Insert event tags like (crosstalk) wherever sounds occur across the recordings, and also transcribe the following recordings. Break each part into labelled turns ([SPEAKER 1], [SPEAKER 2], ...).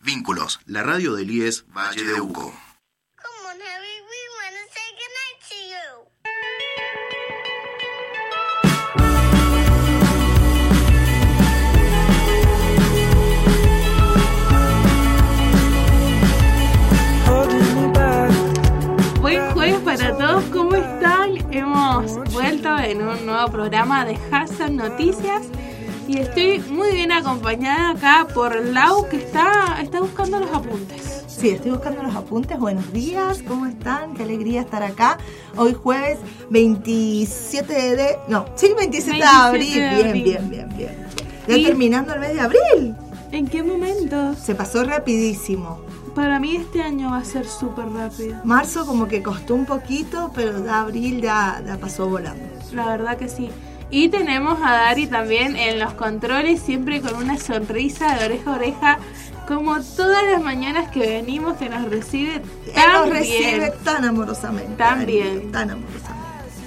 [SPEAKER 1] Vínculos, la radio del IES Valle de Uco.
[SPEAKER 2] Buen jueves para todos, ¿cómo están? Hemos vuelto en un nuevo programa de Hassan Noticias y estoy muy bien acompañada acá por Lau que está, está buscando los apuntes.
[SPEAKER 3] Sí, estoy buscando los apuntes. Buenos días, ¿cómo están? Qué alegría estar acá. Hoy jueves 27 de... No, sí, 27, de abril. Bien, bien, bien, bien. Ya terminando el mes de abril.
[SPEAKER 2] ¿En qué momento?
[SPEAKER 3] Se pasó rapidísimo.
[SPEAKER 2] Para mí este año va a ser súper rápido.
[SPEAKER 3] Marzo como que costó un poquito, pero de abril ya, ya pasó volando.
[SPEAKER 2] La verdad que sí. Y tenemos a Dari también en los controles, siempre con una sonrisa de oreja a oreja, como todas las mañanas que venimos, que nos recibe tan
[SPEAKER 3] nos recibe tan amorosamente.
[SPEAKER 2] Tan bien.
[SPEAKER 3] Tan amorosamente.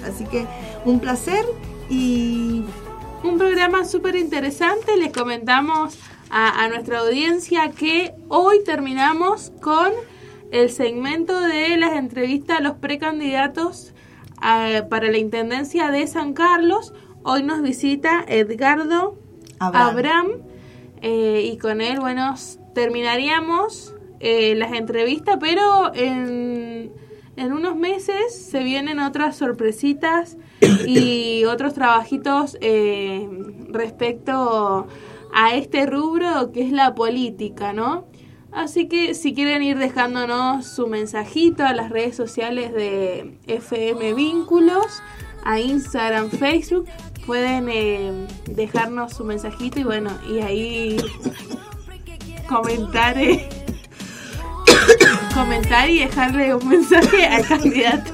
[SPEAKER 3] Así que un placer y...
[SPEAKER 2] Un programa súper interesante. Les comentamos a, nuestra audiencia que hoy terminamos con el segmento de las entrevistas a los precandidatos eh, para la Intendencia de San Carlos. Hoy nos visita Edgardo Abraham, eh, y con él, bueno, terminaríamos eh, las entrevistas, pero en, en, unos meses se vienen otras sorpresitas y (coughs) otros trabajitos eh, respecto a este rubro que es la política, ¿no? Así que si quieren ir dejándonos su mensajito a las redes sociales de FM Vínculos, a Instagram, Facebook, pueden eh, dejarnos su mensajito y bueno, y ahí comentar, eh, comentar y dejarle un mensaje al candidato.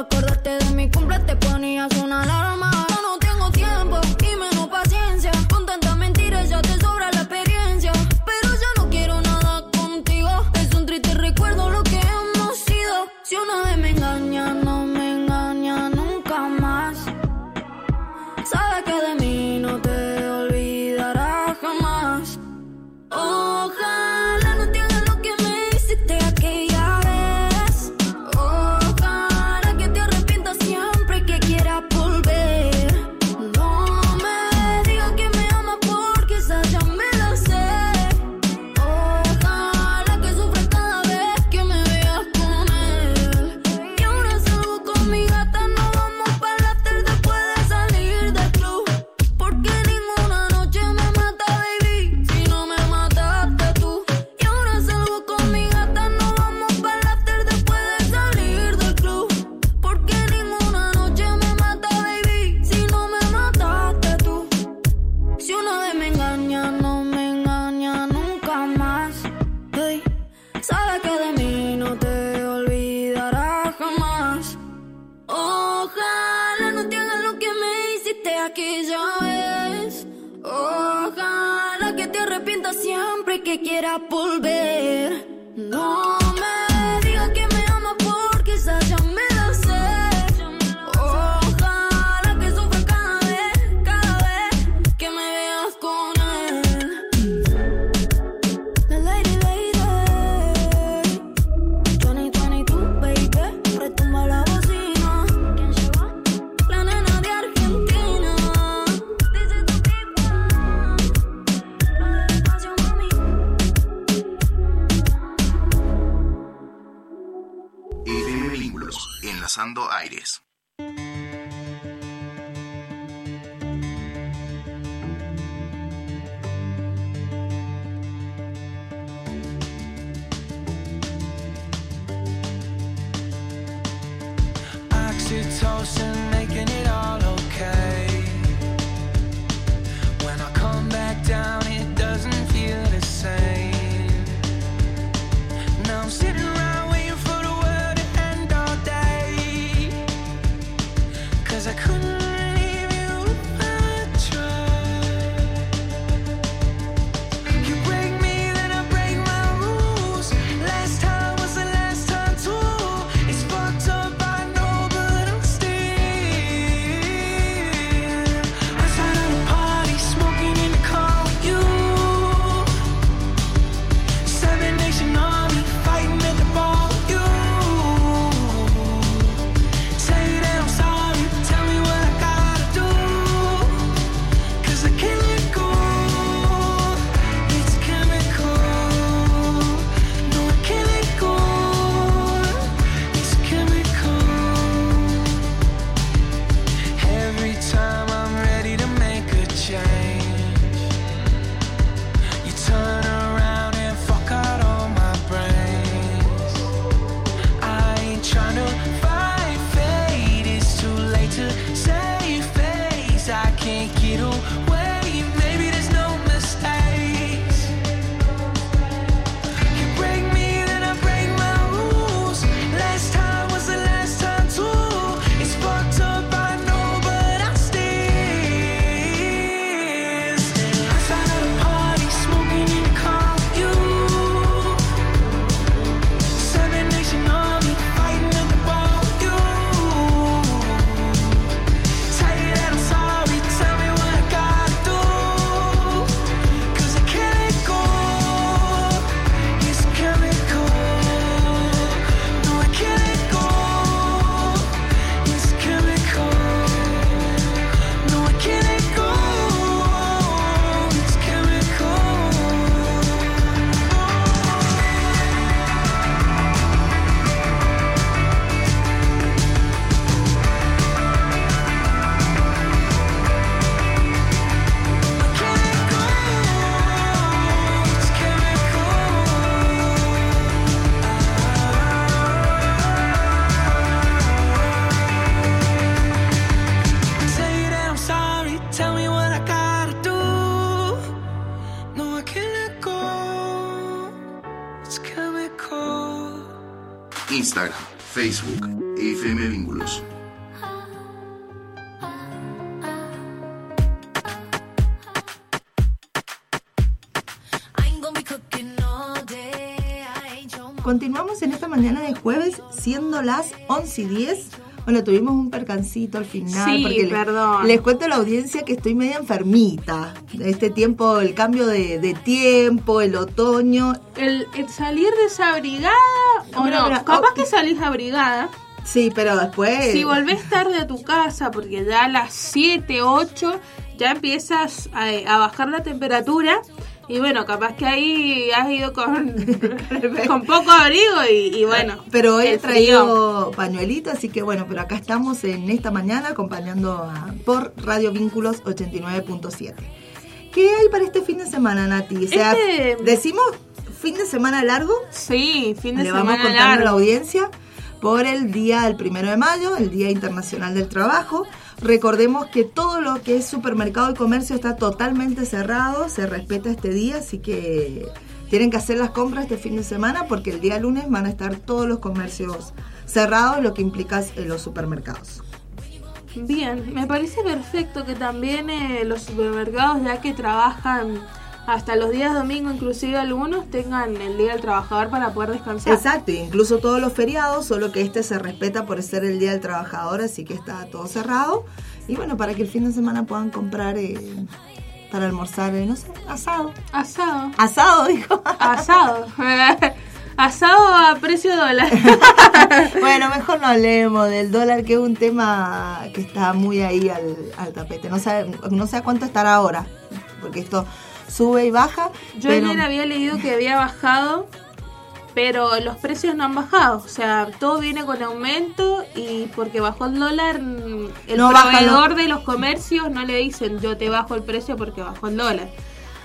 [SPEAKER 4] acordarte de mi cumple te ponías una alarma.
[SPEAKER 3] Las 11 y 10. Bueno, tuvimos un percancito al final.
[SPEAKER 2] Sí,
[SPEAKER 3] porque
[SPEAKER 2] perdón.
[SPEAKER 3] Les, cuento a la audiencia que estoy media enfermita. Este tiempo, el cambio de, de tiempo, el otoño.
[SPEAKER 2] El, el salir desabrigada o no, capaz
[SPEAKER 3] oh,
[SPEAKER 2] que salís abrigada.
[SPEAKER 3] Sí, pero después.
[SPEAKER 2] Si volvés tarde a tu casa, porque ya a las 7, 8 ya empiezas a, a bajar la temperatura. Y bueno, capaz que ahí has ido con, (laughs) con poco abrigo y, y bueno.
[SPEAKER 3] Pero hoy he traído pañuelito, así que bueno, pero acá estamos en esta mañana acompañando a- por Radio Vínculos 89.7. ¿Qué hay para este fin de semana, Nati? O sea,
[SPEAKER 2] Este-
[SPEAKER 3] decimos fin de semana largo,
[SPEAKER 2] Sí, fin de
[SPEAKER 3] le vamos
[SPEAKER 2] semana
[SPEAKER 3] contando a la
[SPEAKER 2] largo.
[SPEAKER 3] audiencia por el día del primero de mayo, el Día Internacional del Trabajo. Recordemos que todo lo que es supermercado y comercio está totalmente cerrado, se respeta este día, así que tienen que hacer las compras este fin de semana porque el día lunes van a estar todos los comercios cerrados, lo que implica eh, los supermercados.
[SPEAKER 2] Bien, me parece perfecto que también eh, los supermercados, ya que trabajan hasta los días domingo, inclusive algunos, tengan el Día del Trabajador para poder descansar.
[SPEAKER 3] Exacto, incluso todos los feriados, solo que este se respeta por ser el Día del Trabajador, así que está todo cerrado. Y bueno, para que el fin de semana puedan comprar eh, para almorzar, eh, no sé, asado.
[SPEAKER 2] Asado.
[SPEAKER 3] Asado, dijo. (laughs)
[SPEAKER 2] Asado. (laughs) Asado a precio dólar. (laughs)
[SPEAKER 3] bueno, mejor no hablemos del dólar, que es un tema que está muy ahí al, al tapete. No sé, no sé a cuánto estará ahora, porque esto sube y baja.
[SPEAKER 2] Yo
[SPEAKER 3] pero
[SPEAKER 2] ayer había leído que había bajado, pero los precios no han bajado. O sea, todo viene con aumento y porque bajó el dólar, mm, el
[SPEAKER 3] No
[SPEAKER 2] proveedor de los comercios no le dicen yo te bajo el precio porque bajó el dólar.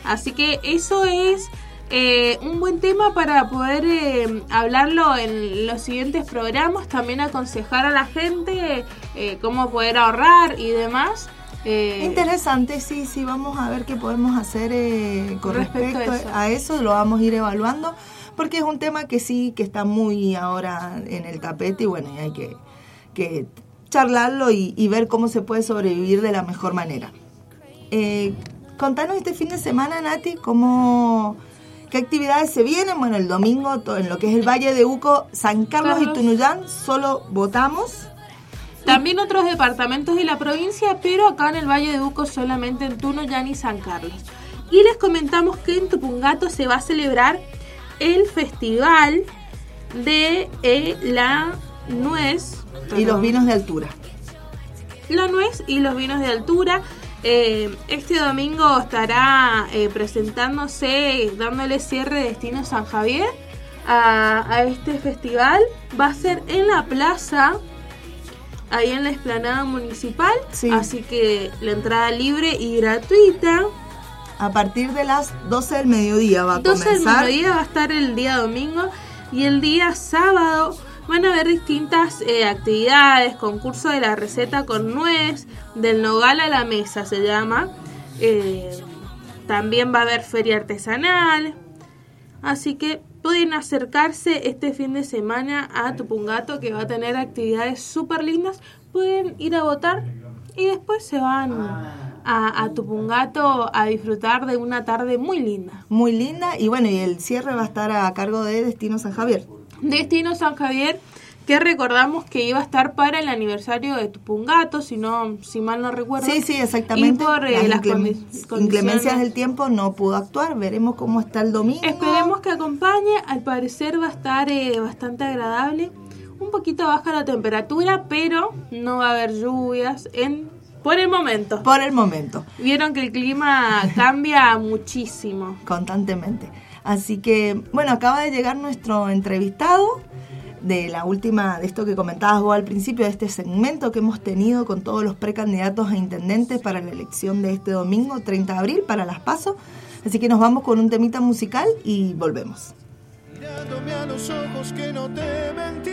[SPEAKER 2] Así que eso es eh, un buen tema para poder eh, hablarlo en los siguientes programas. También aconsejar a la gente eh, cómo poder ahorrar y demás. Eh,
[SPEAKER 3] Interesante, sí, sí, vamos a ver qué podemos hacer eh, con
[SPEAKER 2] Respecto
[SPEAKER 3] respecto,
[SPEAKER 2] a eso.
[SPEAKER 3] a eso, lo vamos a ir evaluando, porque es un tema que sí, que está muy ahora en el tapete y bueno, y hay que, que charlarlo y, y ver cómo se puede sobrevivir de la mejor manera. Eh, contanos este fin de semana, Nati, cómo... ¿Qué actividades se vienen? Bueno, el domingo en lo que es el Valle de Uco, San Carlos y. Tunuyán, solo votamos.
[SPEAKER 2] También otros departamentos de la provincia, pero acá en el Valle de Uco solamente en Tunuyán y San Carlos. Y les comentamos que en Tupungato se va a celebrar el festival de eh, la nuez.
[SPEAKER 3] Y los vinos de altura.
[SPEAKER 2] La nuez y los vinos de altura. Eh, este domingo estará eh, presentándose, dándole cierre Destino San Javier a, a este festival. Va a ser en la plaza, ahí en la explanada municipal.
[SPEAKER 3] Sí.
[SPEAKER 2] Así que la entrada libre y gratuita.
[SPEAKER 3] A partir de las 12 del mediodía va a
[SPEAKER 2] 12 del mediodía va a estar el día domingo y el día sábado van a haber distintas eh, actividades, concurso de la receta con nuez, del nogal a la mesa se llama. Eh, también va a haber feria artesanal. Así que pueden acercarse este fin de semana a Tupungato que va a tener actividades súper lindas. Pueden ir a votar y después se van a, a Tupungato a disfrutar de una tarde muy linda.
[SPEAKER 3] Muy linda. Y bueno, y el cierre va a estar a cargo de Destino San Javier.
[SPEAKER 2] Destino San Javier, que recordamos que iba a estar para el aniversario de Tupungato, si no, si mal no recuerdo.
[SPEAKER 3] Sí, sí, exactamente.
[SPEAKER 2] Y por eh, las,
[SPEAKER 3] inclemencias del tiempo no pudo actuar. Veremos cómo está el domingo.
[SPEAKER 2] Esperemos que acompañe, al parecer va a estar eh, bastante agradable. Un poquito baja la temperatura, pero no va a haber lluvias en por el momento.
[SPEAKER 3] Por el momento,
[SPEAKER 2] Vieron que el clima cambia muchísimo.
[SPEAKER 3] constantemente. Así que, bueno, acaba de llegar nuestro entrevistado de la última, de esto que comentabas vos al principio, de este segmento que hemos tenido con todos los precandidatos a intendentes para la elección de este domingo, 30 de abril, para las PASO. Así que nos vamos con un temita musical y volvemos.
[SPEAKER 5] Mirándome a los ojos que no te mentí,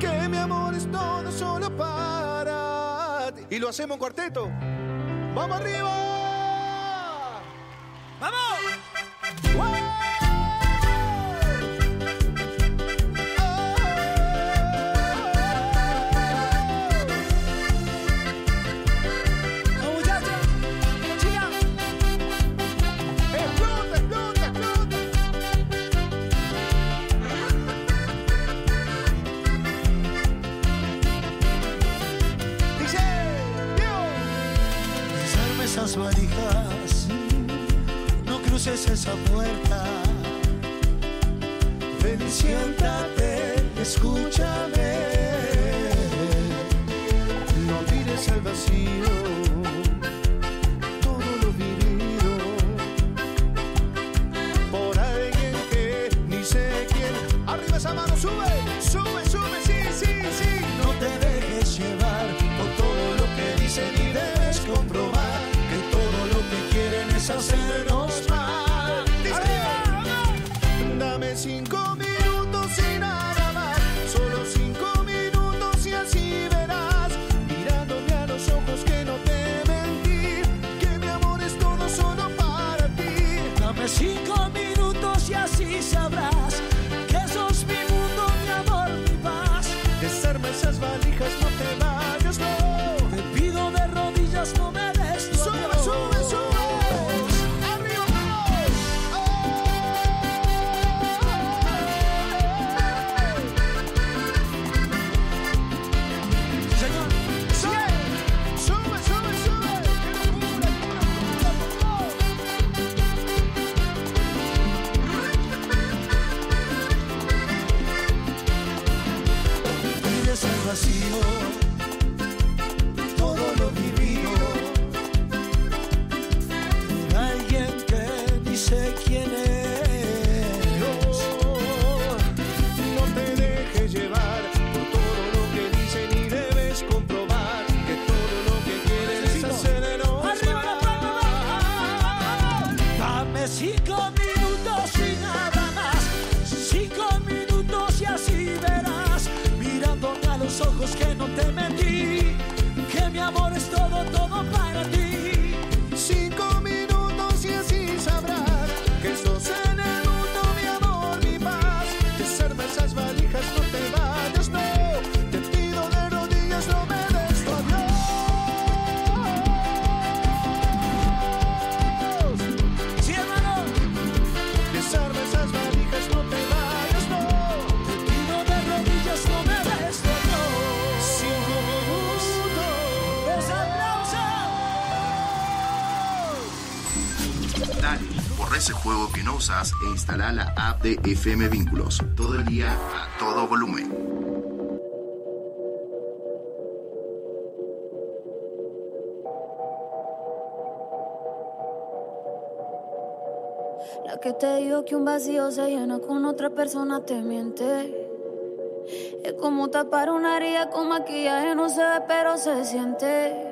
[SPEAKER 5] que mi amor es todo solo para. Y lo hacemos en cuarteto. ¡Vamos arriba! ¡Vamos! las no cruces esa puerta. Ven, siéntate, escúchame. No tires al vacío todo lo vivido por alguien que ni sé quién. Arriba esa mano, sube.
[SPEAKER 6] De
[SPEAKER 1] FM Vínculos. Todo el día a todo volumen.
[SPEAKER 4] La que te dijo que un vacío se llena con otra persona te miente. Es como tapar una herida con maquillaje, no se ve, pero se siente.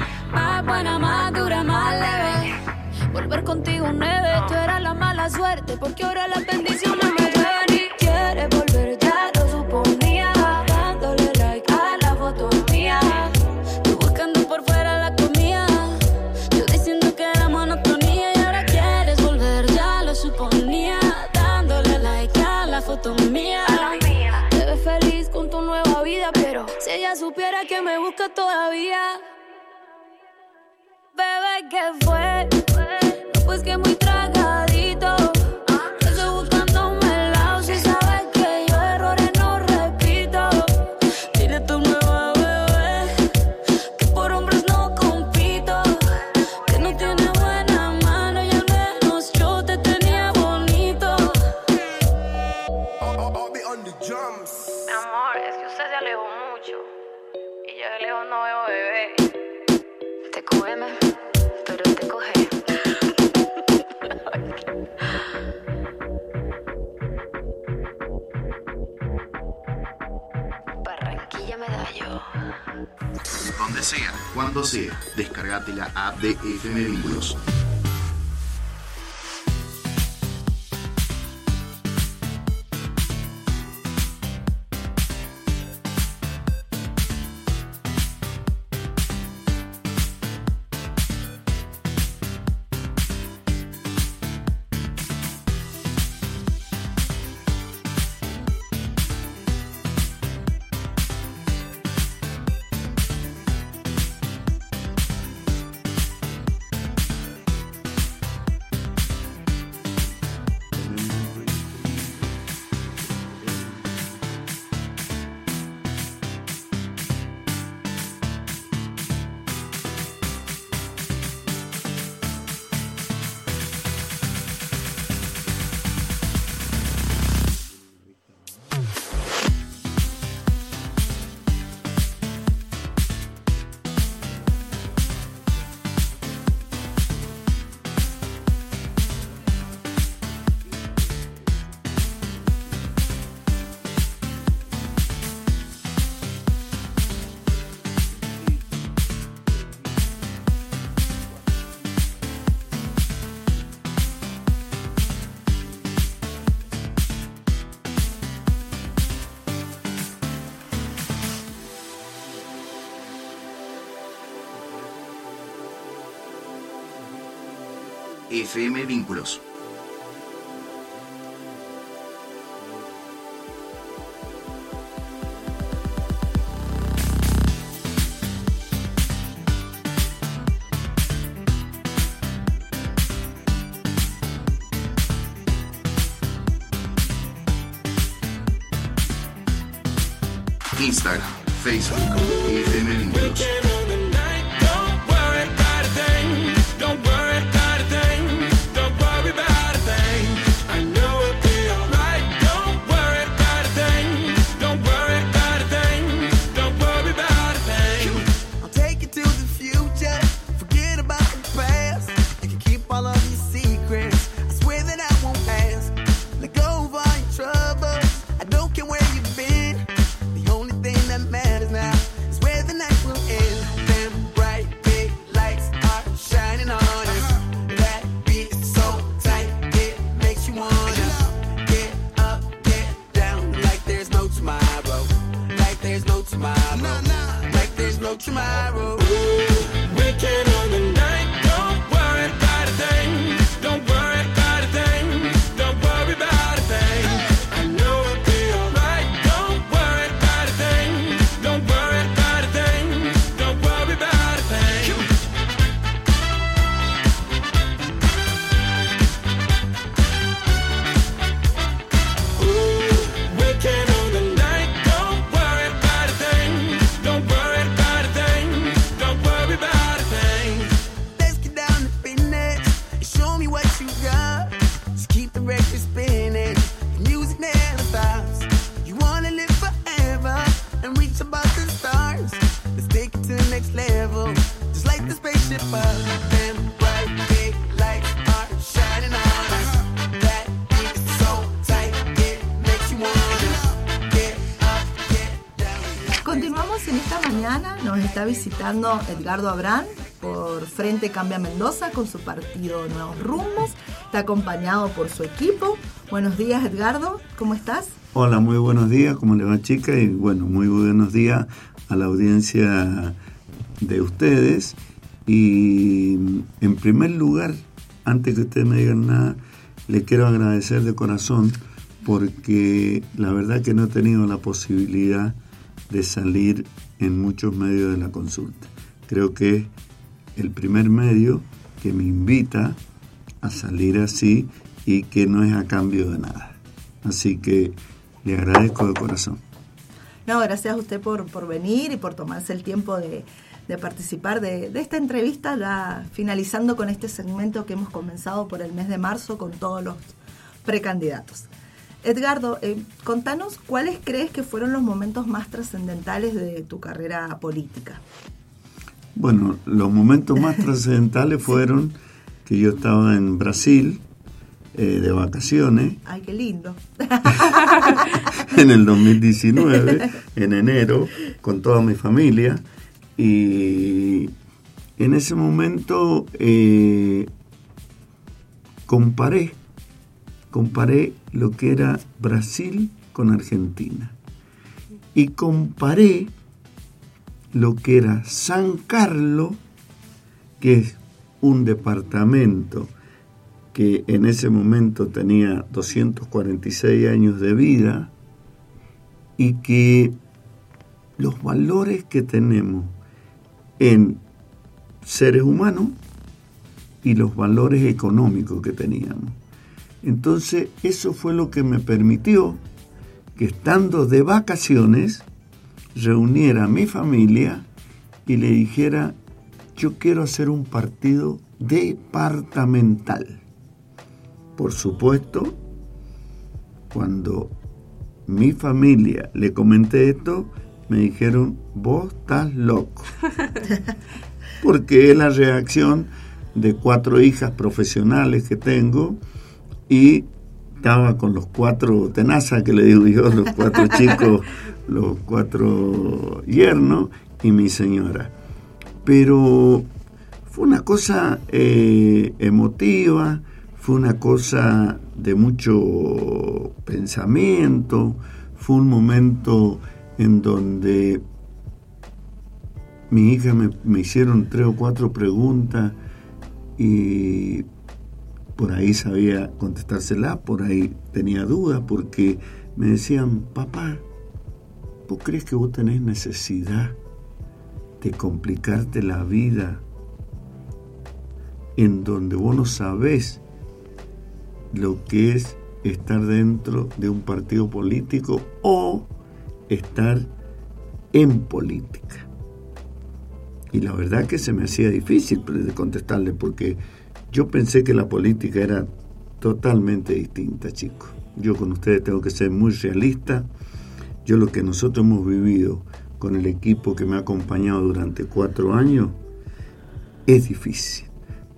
[SPEAKER 4] Buena, más dura, más leve. Volver contigo nueve, tú eras la mala suerte, porque ahora las bendiciones me llueven y quieres volver, ya lo suponía, dándole like a la foto mía, tú buscando por fuera la comida, yo diciendo que era monotonía y ahora quieres volver, ya lo suponía, dándole like a la foto mía, te ves feliz me busca todavía. Bebé, ¿qué fue?
[SPEAKER 1] Cuando sea, descargate la app de FM Vínculos. FM Vínculos. Instagram, Facebook,
[SPEAKER 7] stars. Let's take it to the next level. Just like the spaceship up. Them bright big lights are shining on us. That beat is so tight, it makes you wanna get up, get down.
[SPEAKER 3] Continuamos en esta mañana, nos está visitando Edgardo Abrán por Frente Cambia Mendoza con su partido Nuevos Rumbos, está acompañado por su equipo. Buenos días Edgardo, ¿cómo estás?
[SPEAKER 8] Hola, muy buenos días, ¿cómo le va chica? Y bueno, muy buenos días a la audiencia de ustedes. Y en primer lugar, antes que ustedes me digan nada, le quiero agradecer de corazón porque la verdad que no he tenido la posibilidad de salir en muchos medios de la consulta. Creo que es el primer medio que me invita a salir así y que no es a cambio de nada. Así que le agradezco de corazón.
[SPEAKER 3] No, gracias a usted por, por venir y por tomarse el tiempo de, de participar de, de, esta entrevista, ya finalizando con este segmento que hemos comenzado por el mes de marzo con todos los precandidatos. Edgardo, eh, contanos cuáles crees que fueron los momentos más trascendentales de tu carrera política.
[SPEAKER 8] Bueno, los momentos más (laughs) trascendentales fueron que yo estaba en Brasil eh, de vacaciones.
[SPEAKER 3] Ay, qué lindo. (laughs)
[SPEAKER 8] en el 2019, en enero, con toda mi familia. Y en ese momento eh, comparé, comparé lo que era Brasil con Argentina. Y comparé lo que era San Carlos, que es un departamento que en ese momento tenía 246 años de vida y que los valores que tenemos en seres humanos y los valores económicos que teníamos. Entonces eso fue lo que me permitió que estando de vacaciones reuniera a mi familia y le dijera, yo quiero hacer un partido departamental. Por supuesto, cuando mi familia le comenté esto, me dijeron, vos estás loco. (laughs) Porque es la reacción de cuatro hijas profesionales que tengo y estaba con los cuatro tenazas que le digo yo, los cuatro (laughs) chicos, los cuatro yernos y mi señora. Pero fue una cosa eh, emotiva, fue una cosa de mucho pensamiento, fue un momento en donde mi hija me, me hicieron tres o cuatro preguntas y por ahí sabía contestársela, por ahí tenía dudas, porque me decían, papá, ¿vos crees que vos tenés necesidad de complicarte la vida en donde vos no sabés lo que es estar dentro de un partido político o estar en política? Y la verdad que se me hacía difícil contestarle porque yo pensé que la política era totalmente distinta, chicos. Yo con ustedes tengo que ser muy realista. Yo lo que nosotros hemos vivido con el equipo que me ha acompañado durante cuatro años es difícil.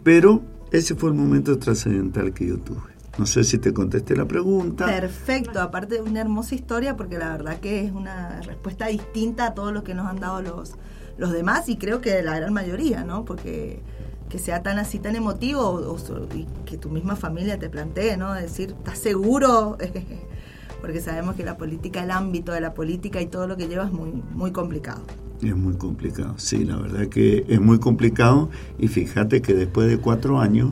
[SPEAKER 8] Pero ese fue el momento trascendental que yo tuve. No sé si te contesté la pregunta.
[SPEAKER 3] Perfecto, aparte de una hermosa historia, porque la verdad que es una respuesta distinta a todo lo que nos han dado los, los demás y creo que la gran mayoría, ¿no? Porque que sea tan así, tan emotivo, o, y que tu misma familia te plantee, ¿no? Decir, ¿estás seguro? (laughs) Porque sabemos que la política, el ámbito de la política y todo lo que lleva es muy, muy complicado.
[SPEAKER 8] Es muy complicado, sí, la verdad que es muy complicado. Y fíjate que después de cuatro años,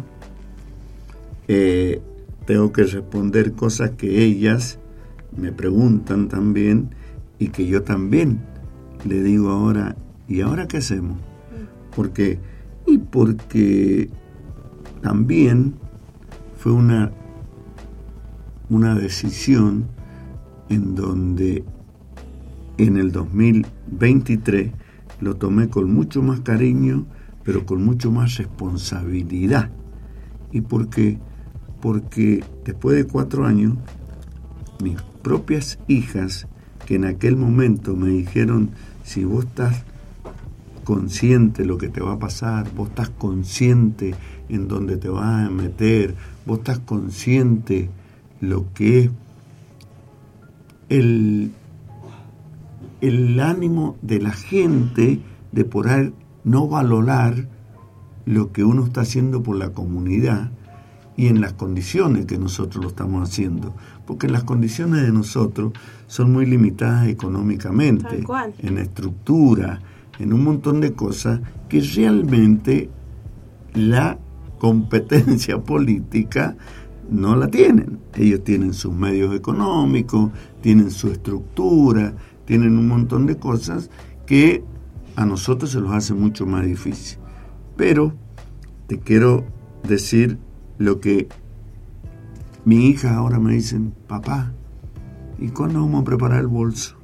[SPEAKER 8] eh, tengo que responder cosas que ellas me preguntan también y que yo también le digo ahora, ¿y ahora qué hacemos? Porque y porque también fue una, una decisión en donde en el 2023 lo tomé con mucho más cariño, pero con mucho más responsabilidad. ¿Y por qué? Porque después de cuatro años, mis propias hijas, que en aquel momento me dijeron, si vos estás consciente lo que te va a pasar, vos estás consciente en dónde te vas a meter, vos estás consciente lo que es el, el ánimo de la gente de poder no valorar lo que uno está haciendo por la comunidad y en las condiciones que nosotros lo estamos haciendo. Porque las condiciones de nosotros son muy limitadas económicamente, en estructura, en un montón de cosas que realmente la competencia (laughs) política no la tienen. Ellos tienen sus medios económicos, tienen su estructura, tienen un montón de cosas que a nosotros se los hace mucho más difícil. Pero te quiero decir lo que mi hija ahora me dicen, papá, ¿y cuándo vamos a preparar el bolso?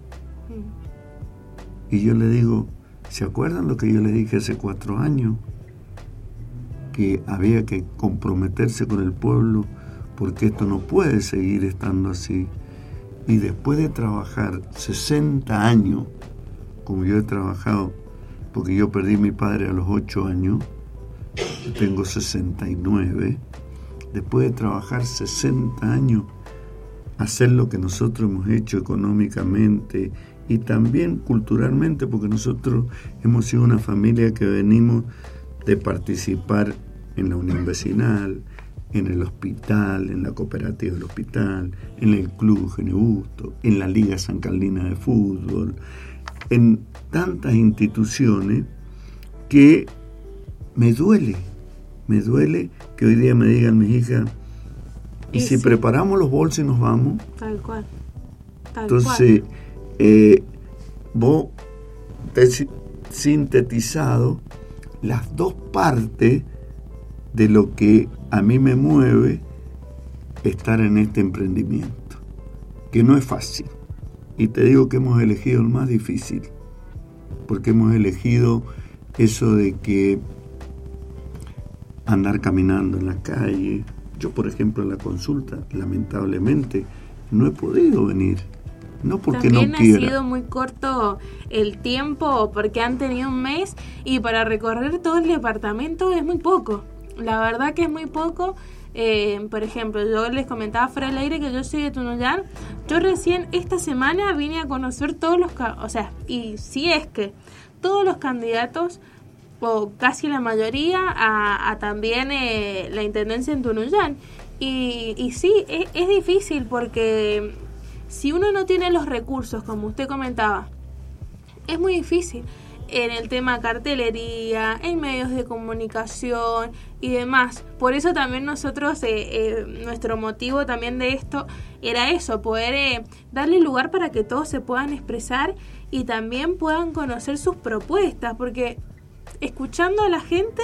[SPEAKER 8] Y yo le digo, ¿se acuerdan lo que yo le dije hace cuatro años? Que había que comprometerse con el pueblo porque esto no puede seguir estando así. Y después de trabajar 60 años, como yo he trabajado, porque yo perdí a mi padre a los 8 años, tengo 69, después de trabajar 60 años, hacer lo que nosotros hemos hecho económicamente y también culturalmente, porque nosotros hemos sido una familia que venimos de participar en la unión vecinal, en el hospital, en la cooperativa del hospital, en el club Genebusto, en la Liga San Carlina de Fútbol, en tantas instituciones que me duele, me duele que hoy día me digan mis hijas, y, si preparamos los bolsos y nos vamos.
[SPEAKER 2] Tal cual.
[SPEAKER 8] Entonces, eh, vos te sintetizado las dos partes de lo que a mí me mueve estar en este emprendimiento, que no es fácil. Y te digo que hemos elegido el más difícil, porque hemos elegido eso de que andar caminando en la calle. Yo, por ejemplo, en la consulta, lamentablemente, no he podido venir. No porque
[SPEAKER 2] También
[SPEAKER 8] no quiera.
[SPEAKER 2] ha sido muy corto el tiempo porque han tenido un mes y para recorrer todo el departamento es muy poco. La verdad que es muy poco. Eh, por ejemplo, yo les comentaba fuera del aire que yo soy de Tunuyán. Yo recién esta semana vine a conocer todos los... O sea, y si es que todos los candidatos, o casi la mayoría, a, a también eh, la intendencia en Tunuyán. Y, y sí, es, difícil porque si uno no tiene los recursos, como usted comentaba, es muy difícil en el tema cartelería, en medios de comunicación y demás. Por eso también nosotros, eh, eh, nuestro motivo también de esto era eso, poder eh, darle lugar para que todos se puedan expresar y también puedan conocer sus propuestas, porque escuchando a la gente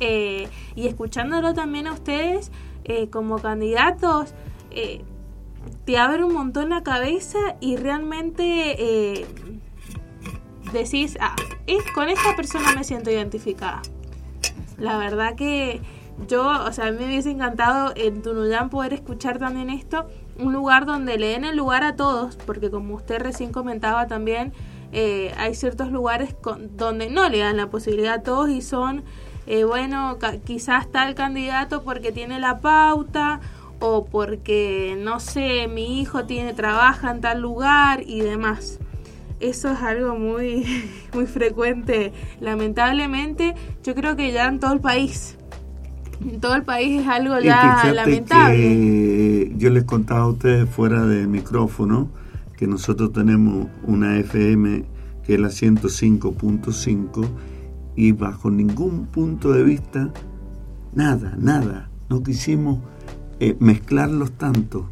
[SPEAKER 2] eh, y escuchándolo también a ustedes eh, como candidatos, eh, te abre un montón la cabeza y realmente decís, ah, es, con esta persona me siento identificada. La verdad que yo, o sea, a mí me hubiese encantado en Tunuyán poder escuchar también esto, un lugar donde le den el lugar a todos, porque como usted recién comentaba también, eh, hay ciertos lugares con- donde no le dan la posibilidad a todos y son, eh, bueno, ca- quizás tal candidato porque tiene la pauta o porque, no sé, mi hijo tiene trabaja en tal lugar y demás. Eso es algo muy, (laughs) muy frecuente, lamentablemente. Yo creo que ya en todo el país. En todo el país es algo ya lamentable.
[SPEAKER 8] que yo les contaba a ustedes fuera del micrófono que nosotros tenemos una FM que es la 105.5 y bajo ningún punto de vista, nada, nada, no quisimos eh, mezclarlos tanto.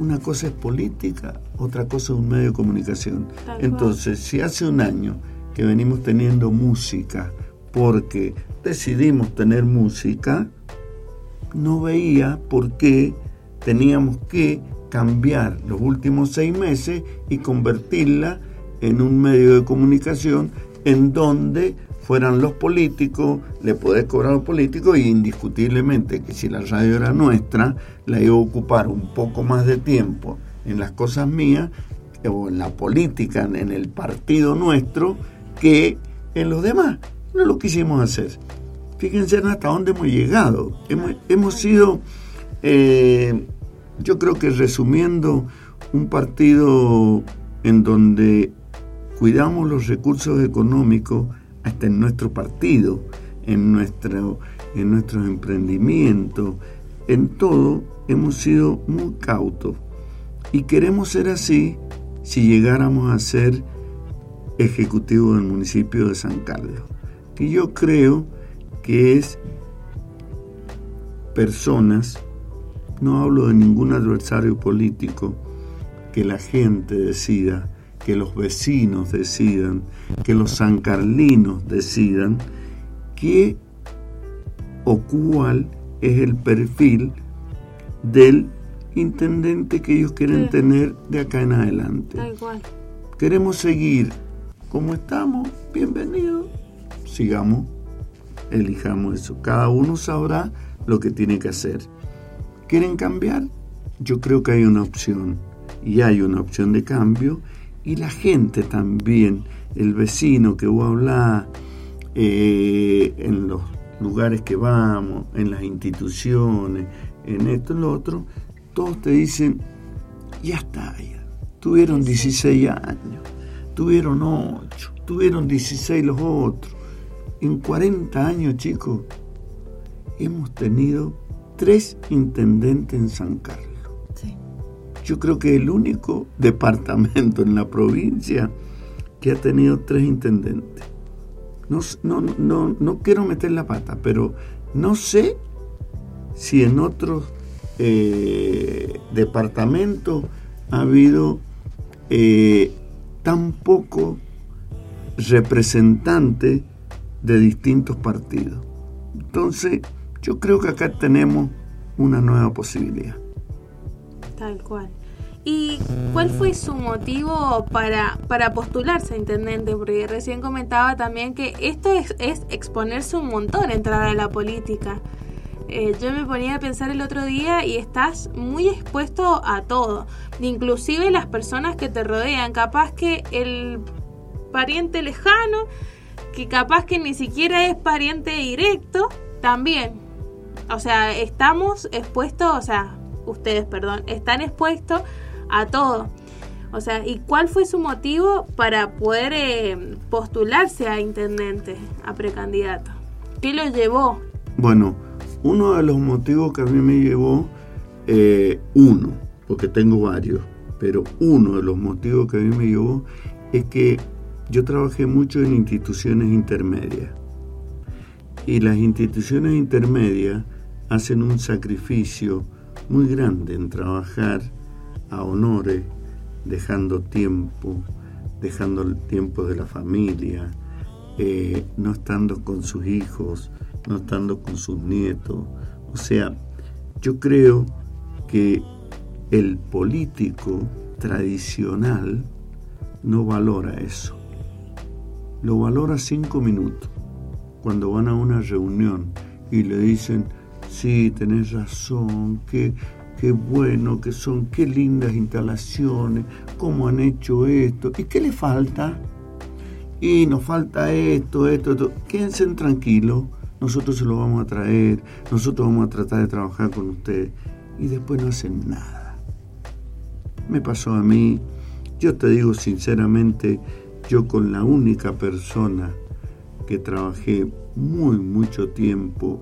[SPEAKER 8] Una cosa es política, otra cosa es un medio de comunicación.
[SPEAKER 2] Tal cual.
[SPEAKER 8] Entonces, si hace un año que venimos teniendo música porque decidimos tener música, no veía por qué teníamos que cambiar los últimos seis meses y convertirla en un medio de comunicación en donde fueran los políticos, le podés cobrar a los políticos y indiscutiblemente que si la radio era nuestra, la iba a ocupar un poco más de tiempo en las cosas mías o en la política, en el partido nuestro, que en los demás. No lo quisimos hacer. Fíjense hasta dónde hemos llegado. Hemos, hemos sido, eh, yo creo que resumiendo, un partido en donde cuidamos los recursos económicos hasta en nuestro partido, en, nuestro, en nuestros emprendimientos, en todo hemos sido muy cautos. Y queremos ser así si llegáramos a ser ejecutivo del municipio de San Carlos, que yo creo que es personas, no hablo de ningún adversario político, que la gente decida que los vecinos decidan, que los sancarlinos decidan qué o cuál es el perfil del intendente que ellos quieren tener de acá en adelante.
[SPEAKER 2] Tal cual.
[SPEAKER 8] Queremos seguir como estamos, bienvenido. Sigamos, elijamos eso. Cada uno sabrá lo que tiene que hacer. ¿Quieren cambiar? Yo creo que hay una opción. Y hay una opción de cambio. Y la gente también, el vecino que vos hablás, eh, en los lugares que vamos, en las instituciones, en esto, en lo otro, todos te dicen, ya está, ya. Tuvieron 16 años, tuvieron 8, tuvieron 16 los otros. En 40 años, chicos, hemos tenido tres intendentes en San Carlos.
[SPEAKER 3] Sí.
[SPEAKER 8] Yo creo que el único departamento en la provincia que ha tenido tres intendentes. No, no, no, no quiero meter la pata, pero no sé si en otros eh, departamentos ha habido eh, tan poco representantes de distintos partidos. Entonces, yo creo que acá tenemos una nueva posibilidad.
[SPEAKER 2] Tal cual. ¿Y cuál fue su motivo para, para postularse intendente? Porque recién comentaba también que esto es, es exponerse un montón, entrar a la política. Eh, yo me ponía a pensar el otro día y estás muy expuesto a todo, inclusive las personas que te rodean, capaz que el pariente lejano, que capaz que ni siquiera es pariente directo, también. O sea, estamos expuestos, o sea, ustedes, perdón, están expuestos a todo. O sea, ¿y cuál fue su motivo para poder eh, postularse a intendente, a precandidato? ¿Qué lo llevó?
[SPEAKER 8] Bueno, uno de los motivos que a mí me llevó, eh, uno, porque tengo varios, pero uno de los motivos que a mí me llevó es que yo trabajé mucho en instituciones intermedias. Y las instituciones intermedias hacen un sacrificio muy grande en trabajar a honores, dejando tiempo, dejando el tiempo de la familia, eh, no estando con sus hijos, no estando con sus nietos. O sea, yo creo que el político tradicional no valora eso. Lo valora cinco minutos. Cuando van a una reunión y le dicen, sí, tenés razón, qué, qué bueno que son, qué lindas instalaciones, cómo han hecho esto, ¿y qué le falta? Y nos falta esto, esto, esto. Quédense tranquilos, nosotros se lo vamos a traer, nosotros vamos a tratar de trabajar con ustedes. Y después no hacen nada. Me pasó a mí, yo te digo sinceramente, yo con la única persona que trabajé muy mucho tiempo,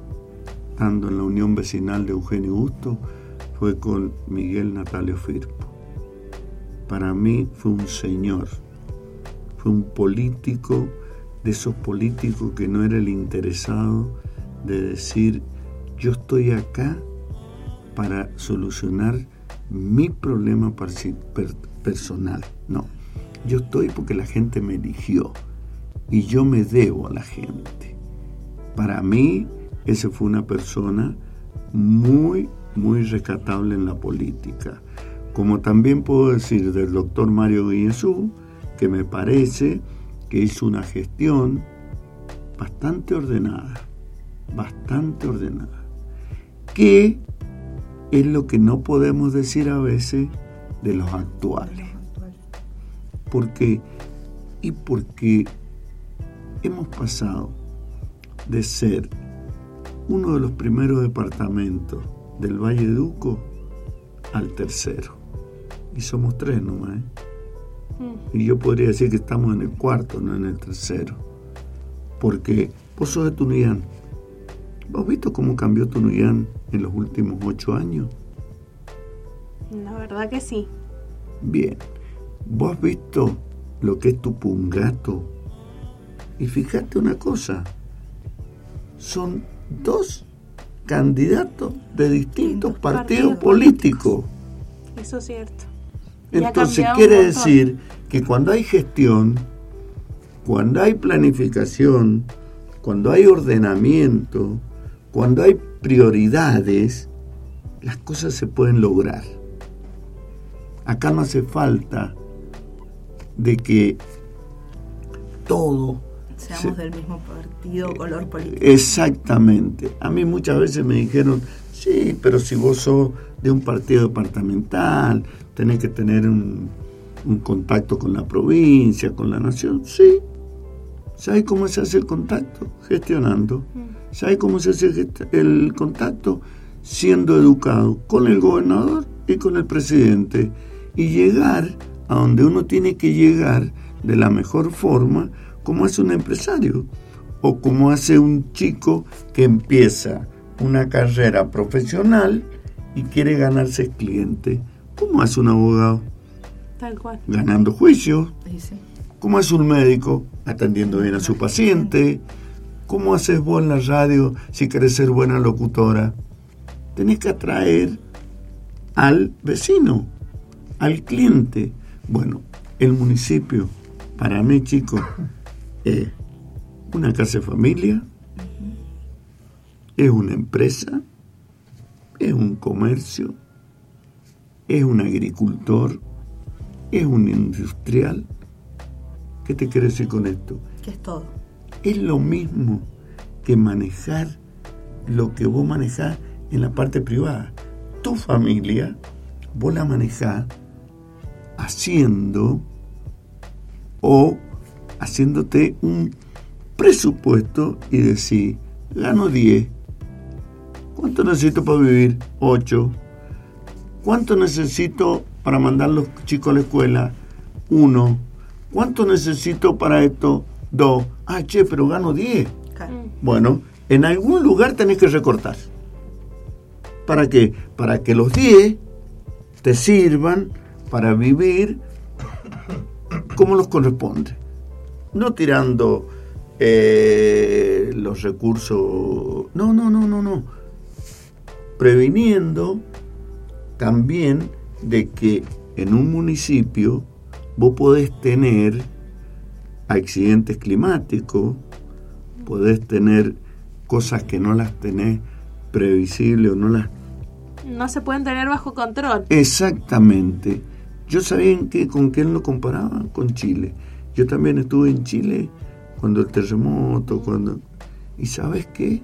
[SPEAKER 8] estando en la Unión Vecinal de Eugenio Justo, fue con Miguel Natalio Firpo. Para mí fue un señor, fue un político, de esos políticos que no era el interesado de decir, yo estoy acá para solucionar mi problema personal. No, yo estoy porque la gente me eligió y yo me debo a la gente. Para mí, ese fue una persona muy, muy rescatable en la política. Como también puedo decir del doctor Mario Guillesú, que me parece que hizo una gestión bastante ordenada, bastante ordenada, que es lo que no podemos decir a veces de los actuales. ¿Por qué? Y porque hemos pasado de ser uno de los primeros departamentos del Valle de Duco al tercero. Y somos tres nomás. ¿eh? Y yo podría decir que estamos en el cuarto, no en el tercero. Porque vos sos de Tunuyán. ¿Vos has visto cómo cambió Tunuyán en los últimos ocho años?
[SPEAKER 2] La verdad que sí.
[SPEAKER 8] Bien. ¿Vos has visto lo que es Tupungato? Y fíjate una cosa. Son dos candidatos de distintos partidos
[SPEAKER 2] partidos
[SPEAKER 8] políticos.
[SPEAKER 2] Eso es cierto. Y
[SPEAKER 8] Entonces quiere decir que cuando hay gestión, cuando hay planificación, cuando hay ordenamiento, cuando hay prioridades, las cosas se pueden lograr. Acá no hace falta de que todo
[SPEAKER 3] Seamos
[SPEAKER 8] Sí.
[SPEAKER 3] del mismo partido, color político.
[SPEAKER 8] Exactamente. A mí muchas veces me dijeron, sí, pero si vos sos de un partido departamental, tenés que tener un, un contacto con la provincia, con la nación. Sí. ¿Sabes cómo se hace el contacto? Gestionando. ¿Sabes cómo se hace el contacto? Siendo educado con el gobernador y con el presidente. Y llegar a donde uno tiene que llegar de la mejor forma, como hace un empresario o como hace un chico que empieza una carrera profesional y quiere ganarse cliente. ¿Cómo hace un abogado?
[SPEAKER 2] Tal cual.
[SPEAKER 8] Ganando juicios.
[SPEAKER 3] Sí, sí.
[SPEAKER 8] ¿Cómo hace un médico? Atendiendo bien a su paciente. ¿Cómo haces vos en la radio si querés ser buena locutora? Tenés que atraer al vecino, al cliente. Bueno, el municipio, para mí, chicos, es una casa de familia, es una empresa, es un comercio, es un agricultor, es un industrial. ¿Qué te quiero decir con esto?
[SPEAKER 3] Que es todo.
[SPEAKER 8] Es lo mismo que manejar lo que vos manejás en la parte privada. Tu familia, vos la manejás haciendo o haciéndote un presupuesto y decir, gano 10. ¿Cuánto necesito para vivir? 8. ¿Cuánto necesito para mandar los chicos a la escuela? 1. ¿Cuánto necesito para esto? 2. Ah, che, pero gano 10.
[SPEAKER 3] Claro.
[SPEAKER 8] Bueno, en algún lugar tenés que recortar. ¿Para qué? Para que los 10 te sirvan para vivir como nos corresponde. No tirando eh, los recursos. No, no, no, no, no. Previniendo también de que en un municipio vos podés tener accidentes climáticos, podés tener cosas que no las tenés previsibles o no las...
[SPEAKER 2] No se pueden tener bajo control.
[SPEAKER 8] Exactamente. Yo sabía en qué, con quién lo comparaba, con Chile. Yo también estuve en Chile cuando el terremoto, cuando... ¿Y sabes qué?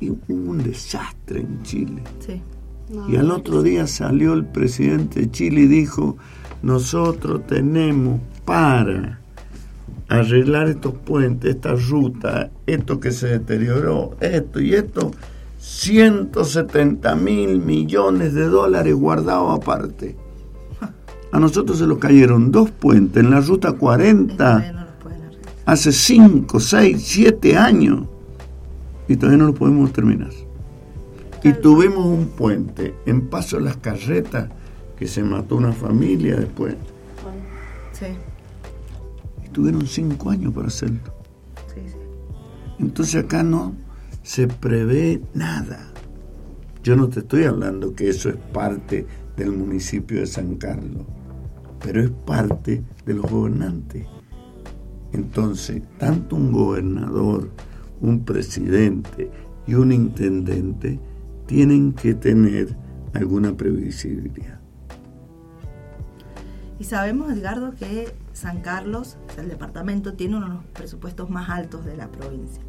[SPEAKER 8] Y hubo un desastre en Chile.
[SPEAKER 3] Sí.
[SPEAKER 2] No,
[SPEAKER 8] Y al otro día salió el presidente de Chile y dijo, nosotros tenemos para arreglar estos puentes, esta ruta, esto que se deterioró, esto y esto, 170 mil millones de dólares guardados aparte. A nosotros se nos cayeron dos puentes en la ruta
[SPEAKER 3] Y todavía
[SPEAKER 8] 40
[SPEAKER 3] no los pueden arreglar.
[SPEAKER 8] hace 5, 6, 7 años y todavía no lo podemos terminar. Y tuvimos un puente en Paso de las Carretas que se mató una familia después.
[SPEAKER 3] Sí,
[SPEAKER 8] Y tuvieron 5 años para hacerlo.
[SPEAKER 3] sí, sí.
[SPEAKER 8] Entonces acá no se prevé nada. Yo no te estoy hablando que eso es parte del municipio de San Carlos, pero es parte de los gobernantes. Entonces, tanto un gobernador, un presidente y un intendente tienen que tener alguna previsibilidad.
[SPEAKER 3] Y sabemos, Edgardo, que San Carlos, el departamento, tiene uno de los presupuestos más altos de la provincia.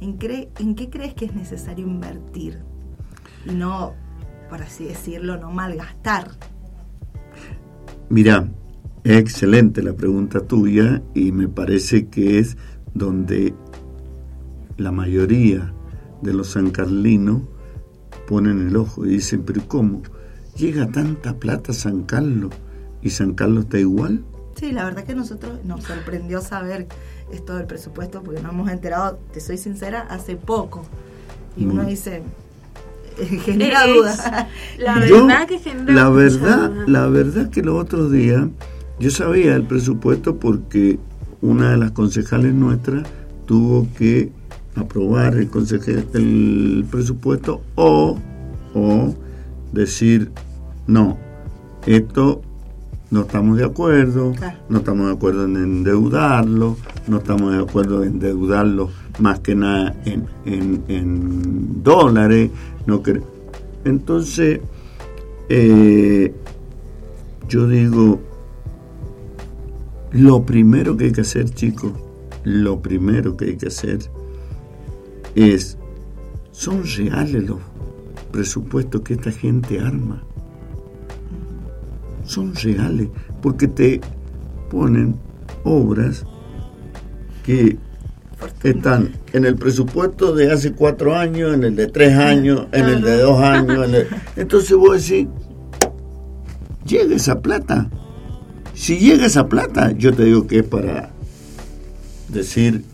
[SPEAKER 3] ¿En, ¿En qué crees que es necesario invertir? Y no, por así decirlo, no malgastar.
[SPEAKER 8] Mira, es excelente la pregunta tuya y me parece que es donde la mayoría de los sancarlinos ponen el ojo y dicen, pero ¿cómo? ¿Llega tanta plata a San Carlos y San Carlos está igual?
[SPEAKER 3] Sí, la verdad que nosotros nos sorprendió saber esto del presupuesto porque nos hemos enterado, te soy sincera, hace poco. Y uno
[SPEAKER 8] Mm.
[SPEAKER 3] dice, (laughs) genera
[SPEAKER 2] Es-
[SPEAKER 3] dudas.
[SPEAKER 2] La
[SPEAKER 8] Yo,
[SPEAKER 2] verdad que genera
[SPEAKER 8] la verdad,
[SPEAKER 2] duda.
[SPEAKER 8] la verdad que los otros días yo sabía el presupuesto porque una de las concejales nuestras tuvo que aprobar el, conseje- el presupuesto o, o decir no, esto no estamos de acuerdo,
[SPEAKER 3] Claro.
[SPEAKER 8] no estamos de acuerdo en endeudarlo, no estamos de acuerdo en endeudarlo más que nada en, en- en dólares. No cre- Entonces, eh, yo digo, lo primero que hay que hacer, chicos, lo primero que hay que hacer es, son reales los presupuestos que esta gente arma. Son reales, porque te ponen obras que están en el presupuesto de hace cuatro años, en el de tres años, en el de dos años. en el- Entonces vos decís, llega esa plata. Si llega esa plata, yo te digo que es para decir,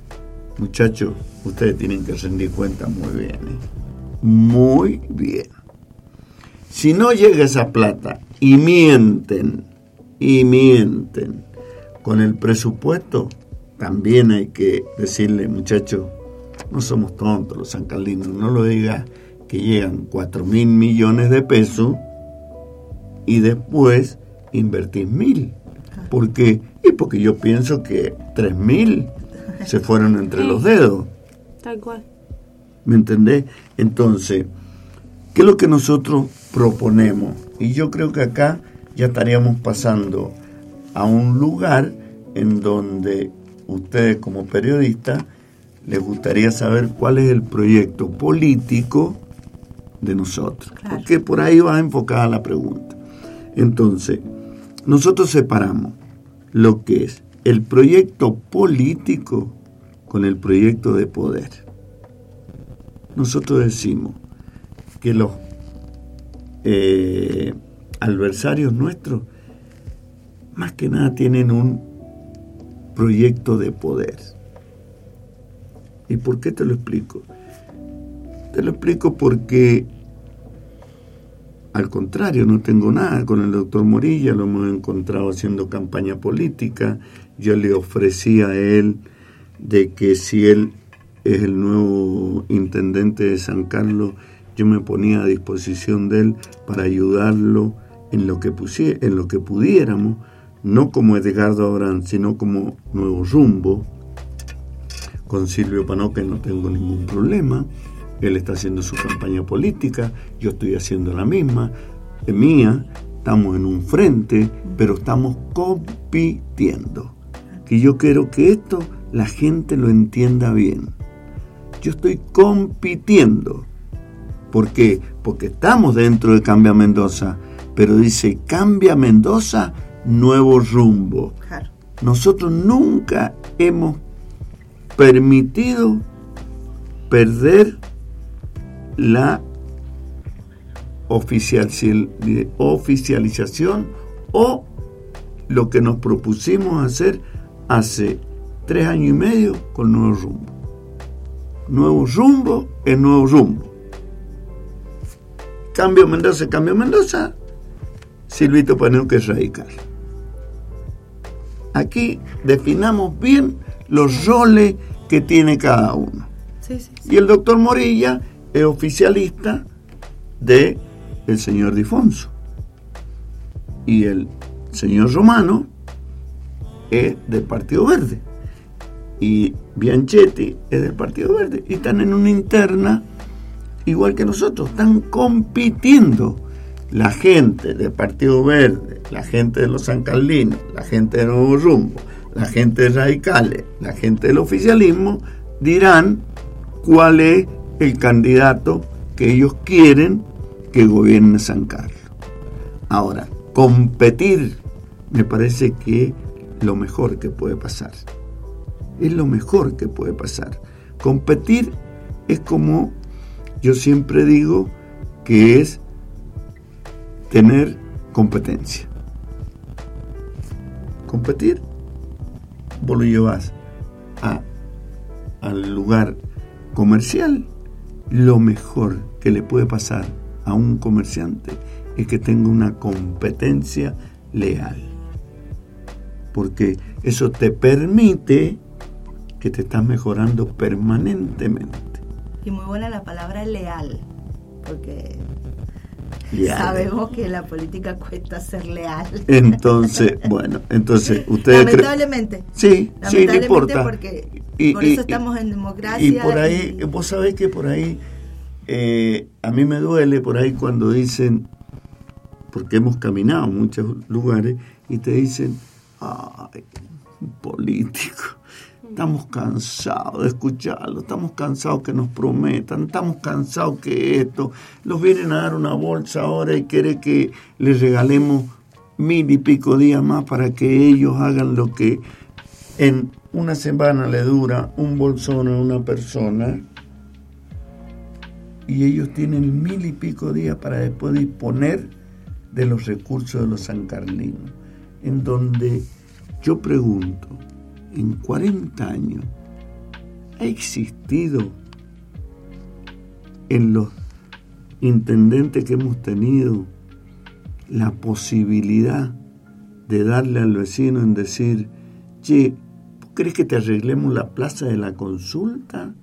[SPEAKER 8] muchachos, ustedes tienen que rendir cuenta muy bien. ¿eh? Muy bien. Si no llega esa plata y mienten, y mienten con el presupuesto, también hay que decirle, muchachos, no somos tontos los sancalinos, no lo digas que llegan 4 mil millones de pesos y después invertís mil. ¿Por qué? Y porque yo pienso que 3 mil se fueron entre los dedos.
[SPEAKER 2] Tal cual.
[SPEAKER 8] ¿Me entendés? Entonces, ¿qué es lo que nosotros proponemos? Y yo creo que acá ya estaríamos pasando a un lugar en donde ustedes como periodistas les gustaría saber cuál es el proyecto político de nosotros.
[SPEAKER 3] Claro.
[SPEAKER 8] Porque por ahí va enfocada la pregunta. Entonces, nosotros separamos lo que es el proyecto político con el proyecto de poder. Nosotros decimos que los eh, adversarios nuestros más que nada tienen un proyecto de poder. ¿Y por qué te lo explico? Te lo explico porque al contrario, no tengo nada con el doctor Morilla, lo hemos encontrado haciendo campaña política. Yo le ofrecí a él de que si él es el nuevo intendente de San Carlos, yo me ponía a disposición de él para ayudarlo en lo que, en lo que pudiéramos, no como Edgardo Abraham, sino como Nuevo Rumbo. Con Silvio Panoque no tengo ningún problema. Él está haciendo su campaña política, yo estoy haciendo la misma, eh, mía, estamos en un frente, pero estamos compitiendo. Que yo quiero que esto la gente lo entienda bien. Yo estoy compitiendo. ¿Por qué? Porque estamos dentro de Cambia Mendoza, pero dice Cambia Mendoza, nuevo rumbo.
[SPEAKER 3] Claro.
[SPEAKER 8] Nosotros nunca hemos permitido perder la oficial- oficialización o lo que nos propusimos hacer hace tres años y medio con Nuevo Rumbo. Nuevo Rumbo es Nuevo Rumbo. Cambio Mendoza, cambio Mendoza. Silvito Panuque es radical. Aquí definamos bien los roles que tiene cada uno.
[SPEAKER 3] Sí, sí, sí.
[SPEAKER 8] Y el doctor Morilla es oficialista de el señor Difonso. Y el señor Romano es del Partido Verde. Y Bianchetti es del Partido Verde. Y están en una interna igual que nosotros. Están compitiendo la gente del Partido Verde, la gente de los San Carlinos, la gente de Nuevo Rumbo, la gente de Radicales, la gente del oficialismo, dirán cuál es el candidato que ellos quieren que gobierne San Carlos. Ahora, competir me parece que es lo mejor que puede pasar. Es lo mejor que puede pasar. Competir es como yo siempre digo que es tener competencia. Competir, vos lo llevas al lugar comercial. Lo mejor que le puede pasar a un comerciante es que tenga una competencia leal. Porque eso te permite que te estás mejorando permanentemente.
[SPEAKER 3] Y muy buena la palabra leal, porque Sabemos que la política cuesta ser leal.
[SPEAKER 8] Entonces, (laughs) bueno, entonces ustedes
[SPEAKER 3] Lamentablemente.
[SPEAKER 8] Sí, sí, no
[SPEAKER 3] Lamentablemente
[SPEAKER 8] importa.
[SPEAKER 3] porque
[SPEAKER 8] Y-
[SPEAKER 3] por
[SPEAKER 8] y-
[SPEAKER 3] eso estamos en democracia.
[SPEAKER 8] Y por ahí,
[SPEAKER 3] y-
[SPEAKER 8] vos sabés que por ahí, eh, a mí me duele por ahí cuando dicen, porque hemos caminado en muchos lugares, y te dicen, ay, un político, estamos cansados de escucharlo, estamos cansados que nos prometan, estamos cansados que esto, los vienen a dar una bolsa ahora y quiere que les regalemos mil y pico días más para que ellos hagan lo que en una semana le dura un bolsón a una persona. Y ellos tienen mil y pico días para después disponer de los recursos de los sancarlinos, en donde yo pregunto, en 40 años, ¿ha existido en los intendentes que hemos tenido la posibilidad de darle al vecino en decir, che, ¿vos crees que te arreglemos la plaza de la consulta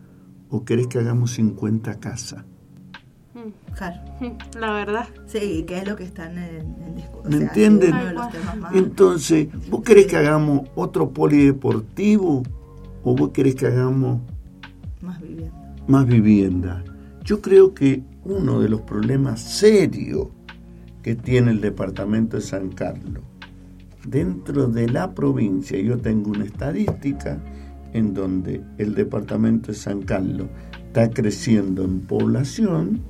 [SPEAKER 8] o querés que hagamos 50 casas?
[SPEAKER 3] Claro. (laughs)
[SPEAKER 2] La verdad.
[SPEAKER 3] Sí, que es lo que están en, en discusión.
[SPEAKER 8] ¿Me entienden?
[SPEAKER 3] Uno de los temas más-
[SPEAKER 8] Entonces, ¿vos querés que hagamos otro polideportivo o vos querés que hagamos
[SPEAKER 3] más vivienda.
[SPEAKER 8] más vivienda? Yo creo que uno de los problemas serios que tiene el departamento de San Carlos, dentro de la provincia, yo tengo una estadística en donde el departamento de San Carlos está creciendo en población,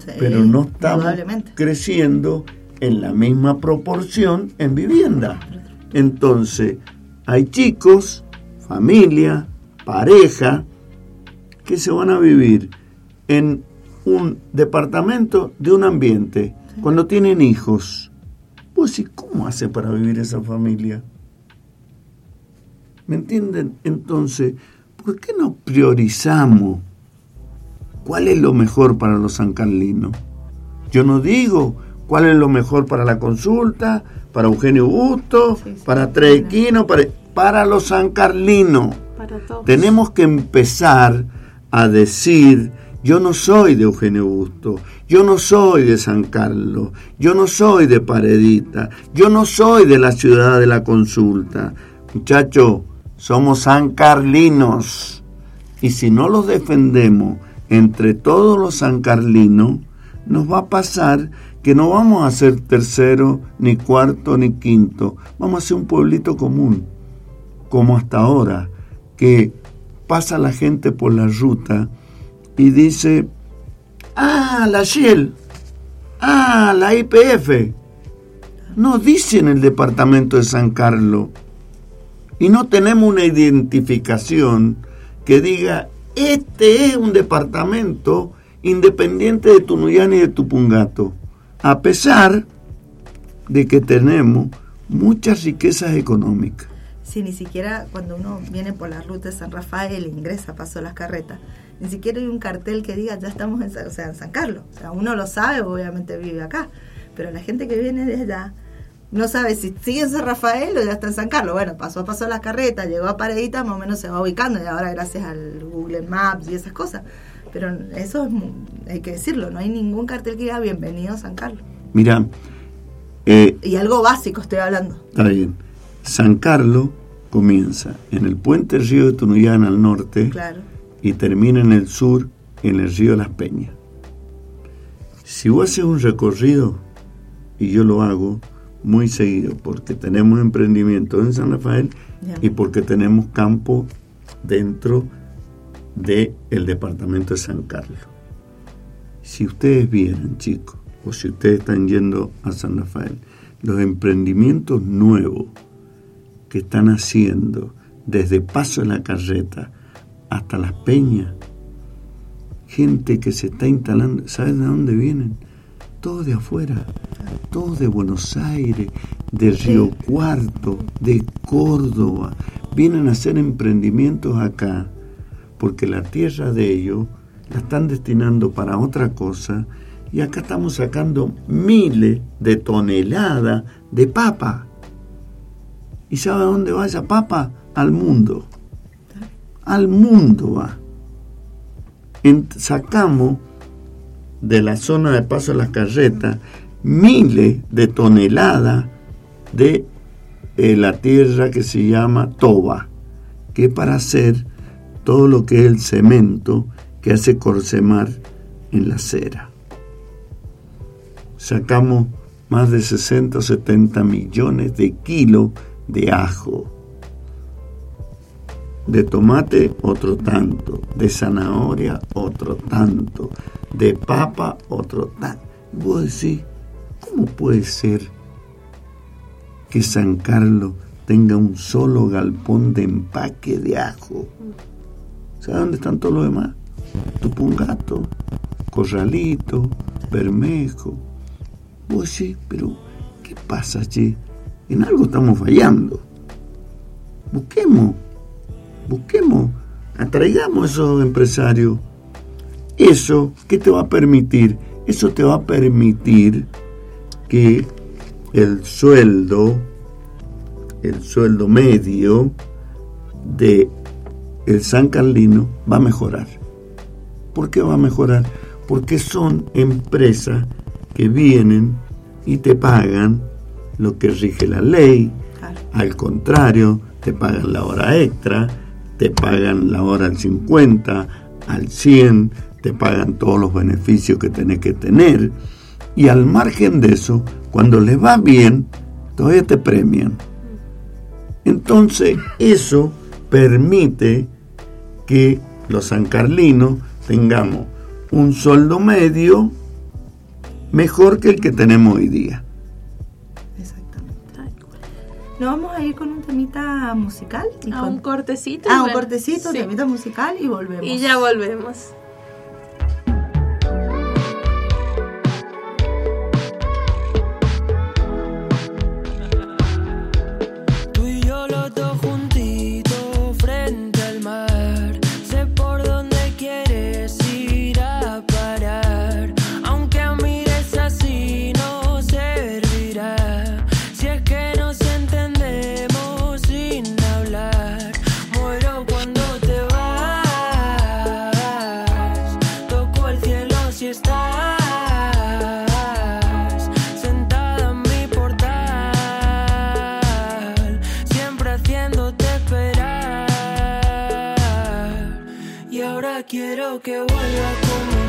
[SPEAKER 3] Sí,
[SPEAKER 8] pero no estamos creciendo en la misma proporción en vivienda. Entonces, hay chicos, familia, pareja, que se van a vivir en un departamento de un ambiente cuando tienen hijos. Pues, ¿y cómo hace para vivir esa familia? ¿Me entienden? Entonces, ¿por qué no priorizamos cuál es lo mejor para los sancarlinos? Yo no digo cuál es lo mejor para la consulta, para Eugenio Busto,
[SPEAKER 3] Sí, sí.
[SPEAKER 8] para Trequino, para, para los sancarlinos. Tenemos que empezar a decir, yo no soy de Eugenio Busto, yo no soy de San Carlos, yo no soy de Paredita, yo no soy de la ciudad de la consulta. Muchachos, somos sancarlinos. Y si no los defendemos entre todos los sancarlinos, nos va a pasar que no vamos a ser tercero, ni cuarto, ni quinto. Vamos a ser un pueblito común como hasta ahora, que pasa la gente por la ruta y dice, ah, la Shell, ah, la IPF. No dicen el departamento de San Carlos. Y no tenemos una identificación que diga, este es un departamento independiente de Tunuyán y de Tupungato, a pesar de que tenemos muchas riquezas económicas.
[SPEAKER 3] Si ni siquiera cuando uno viene por la ruta de San Rafael e ingresa, pasó las carretas, ni siquiera hay un cartel que diga ya estamos en, San Carlos. O sea, uno lo sabe, obviamente vive acá, pero la gente que viene de allá no sabe si sigue en San Rafael o ya está en San Carlos. Bueno, pasó, pasó las carretas, llegó a Paredita, más o menos se va ubicando y ahora gracias al Google Maps y esas cosas. Pero eso es, hay que decirlo, no hay ningún cartel que diga bienvenido a San Carlos.
[SPEAKER 8] Mira, eh,
[SPEAKER 3] Y algo básico estoy hablando.
[SPEAKER 8] Está bien. San Carlos comienza en el puente Río de Tunuyán al norte
[SPEAKER 3] Claro.
[SPEAKER 8] y termina en el sur, en el río Las Peñas. Si vos haces un recorrido, y yo lo hago muy seguido, porque tenemos emprendimiento en San Rafael y porque tenemos campo dentro del departamento de San Carlos. Si ustedes vieran, chicos, o si ustedes están yendo a San Rafael, los emprendimientos nuevos que están haciendo desde Paso de la Carreta hasta Las Peñas, gente que se está instalando, ¿sabes de dónde vienen? Todos de afuera, todos de Buenos Aires, de Río Cuarto, de Córdoba, vienen a hacer emprendimientos acá, porque la tierra de ellos la están destinando para otra cosa, y acá estamos sacando miles de toneladas de papa. ¿Y sabe a dónde va esa papa? Al mundo. Al mundo va. En- sacamos de la zona de paso de las carretas miles de toneladas de eh, la tierra que se llama toba, que para hacer todo lo que es el cemento que hace Corsemar en la cera. Sacamos más de 60 o 70 millones de kilos de ajo. De tomate otro tanto, de zanahoria otro tanto, de papa otro tanto. Vos decís, ¿cómo puede ser que San Carlos tenga un solo galpón de empaque de ajo? ¿Sabes dónde están todos los demás? Tupungato, Corralito, Bermejo. Vos decís, pero ¿qué pasa, che? En algo estamos fallando. Busquemos, busquemos, atraigamos a esos empresarios. Eso, ¿qué te va a permitir? Eso te va a permitir que el sueldo, el sueldo medio de el San Carlino va a mejorar. ¿Por qué va a mejorar? Porque son empresas que vienen y te pagan lo que rige la ley. Al contrario, te pagan la hora extra, te pagan la hora al 50, al 100, te pagan todos los beneficios que tenés que tener. Y al margen de eso, cuando les va bien, todavía te premian. Entonces, eso permite que los sancarlinos tengamos un sueldo medio mejor que el que tenemos hoy día.
[SPEAKER 3] Nos vamos a ir con un temita musical. y
[SPEAKER 2] A
[SPEAKER 3] con-
[SPEAKER 2] un cortecito.
[SPEAKER 3] Ah, un cortecito, un
[SPEAKER 2] sí.
[SPEAKER 3] temita musical y volvemos.
[SPEAKER 2] Y ya volvemos.
[SPEAKER 9] Que vuelva como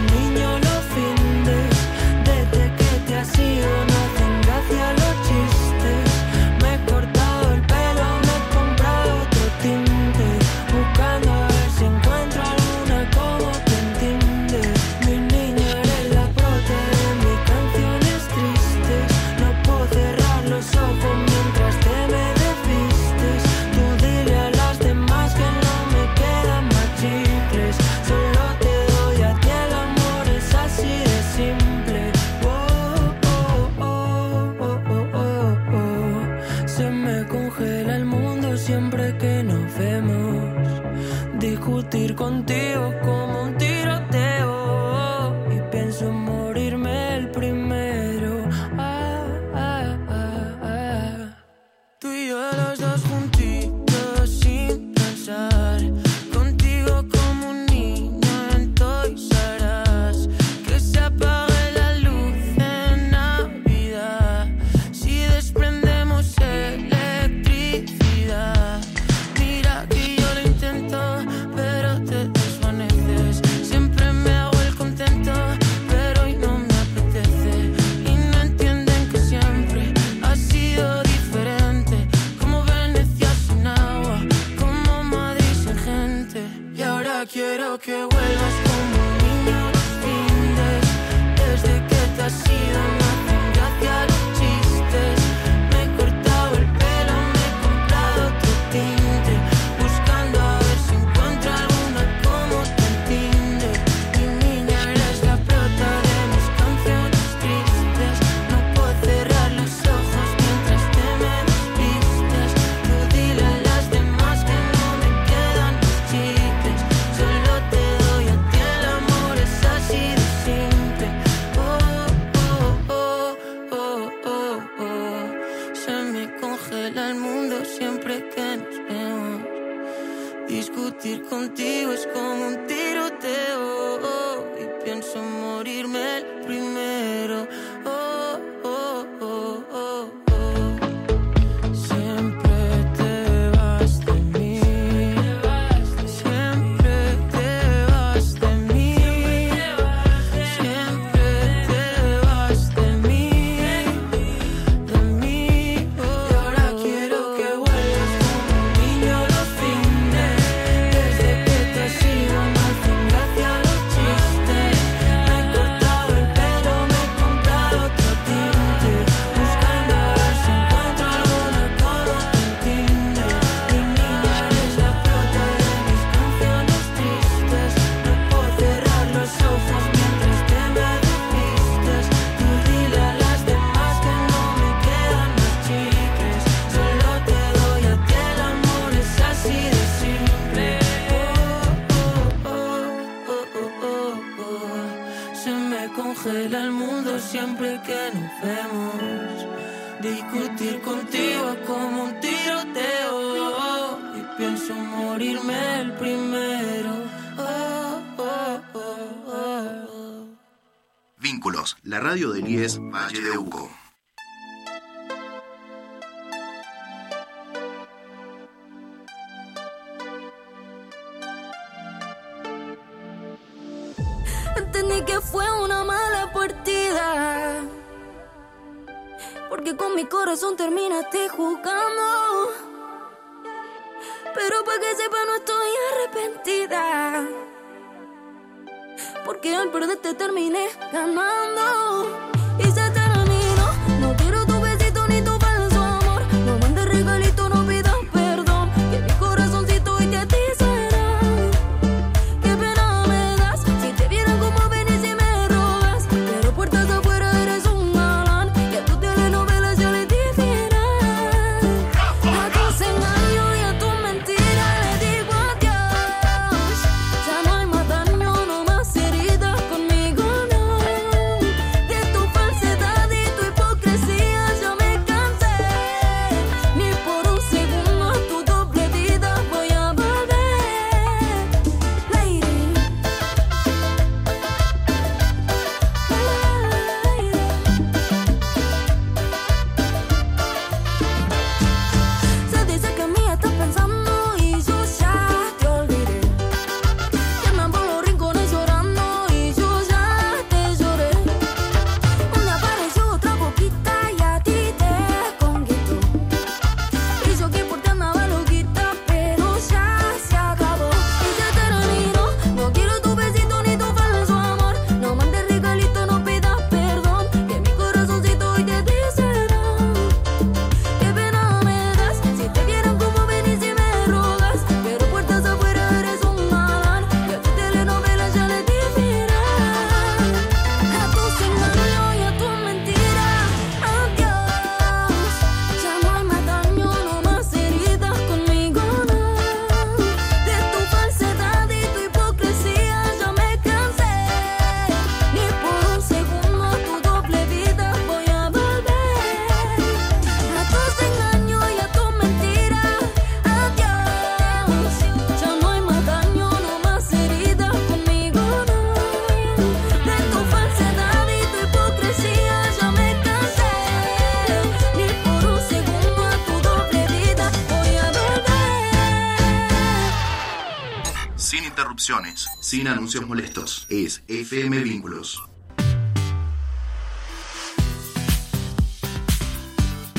[SPEAKER 9] sin
[SPEAKER 1] anuncios molestos. Es FM Vínculos.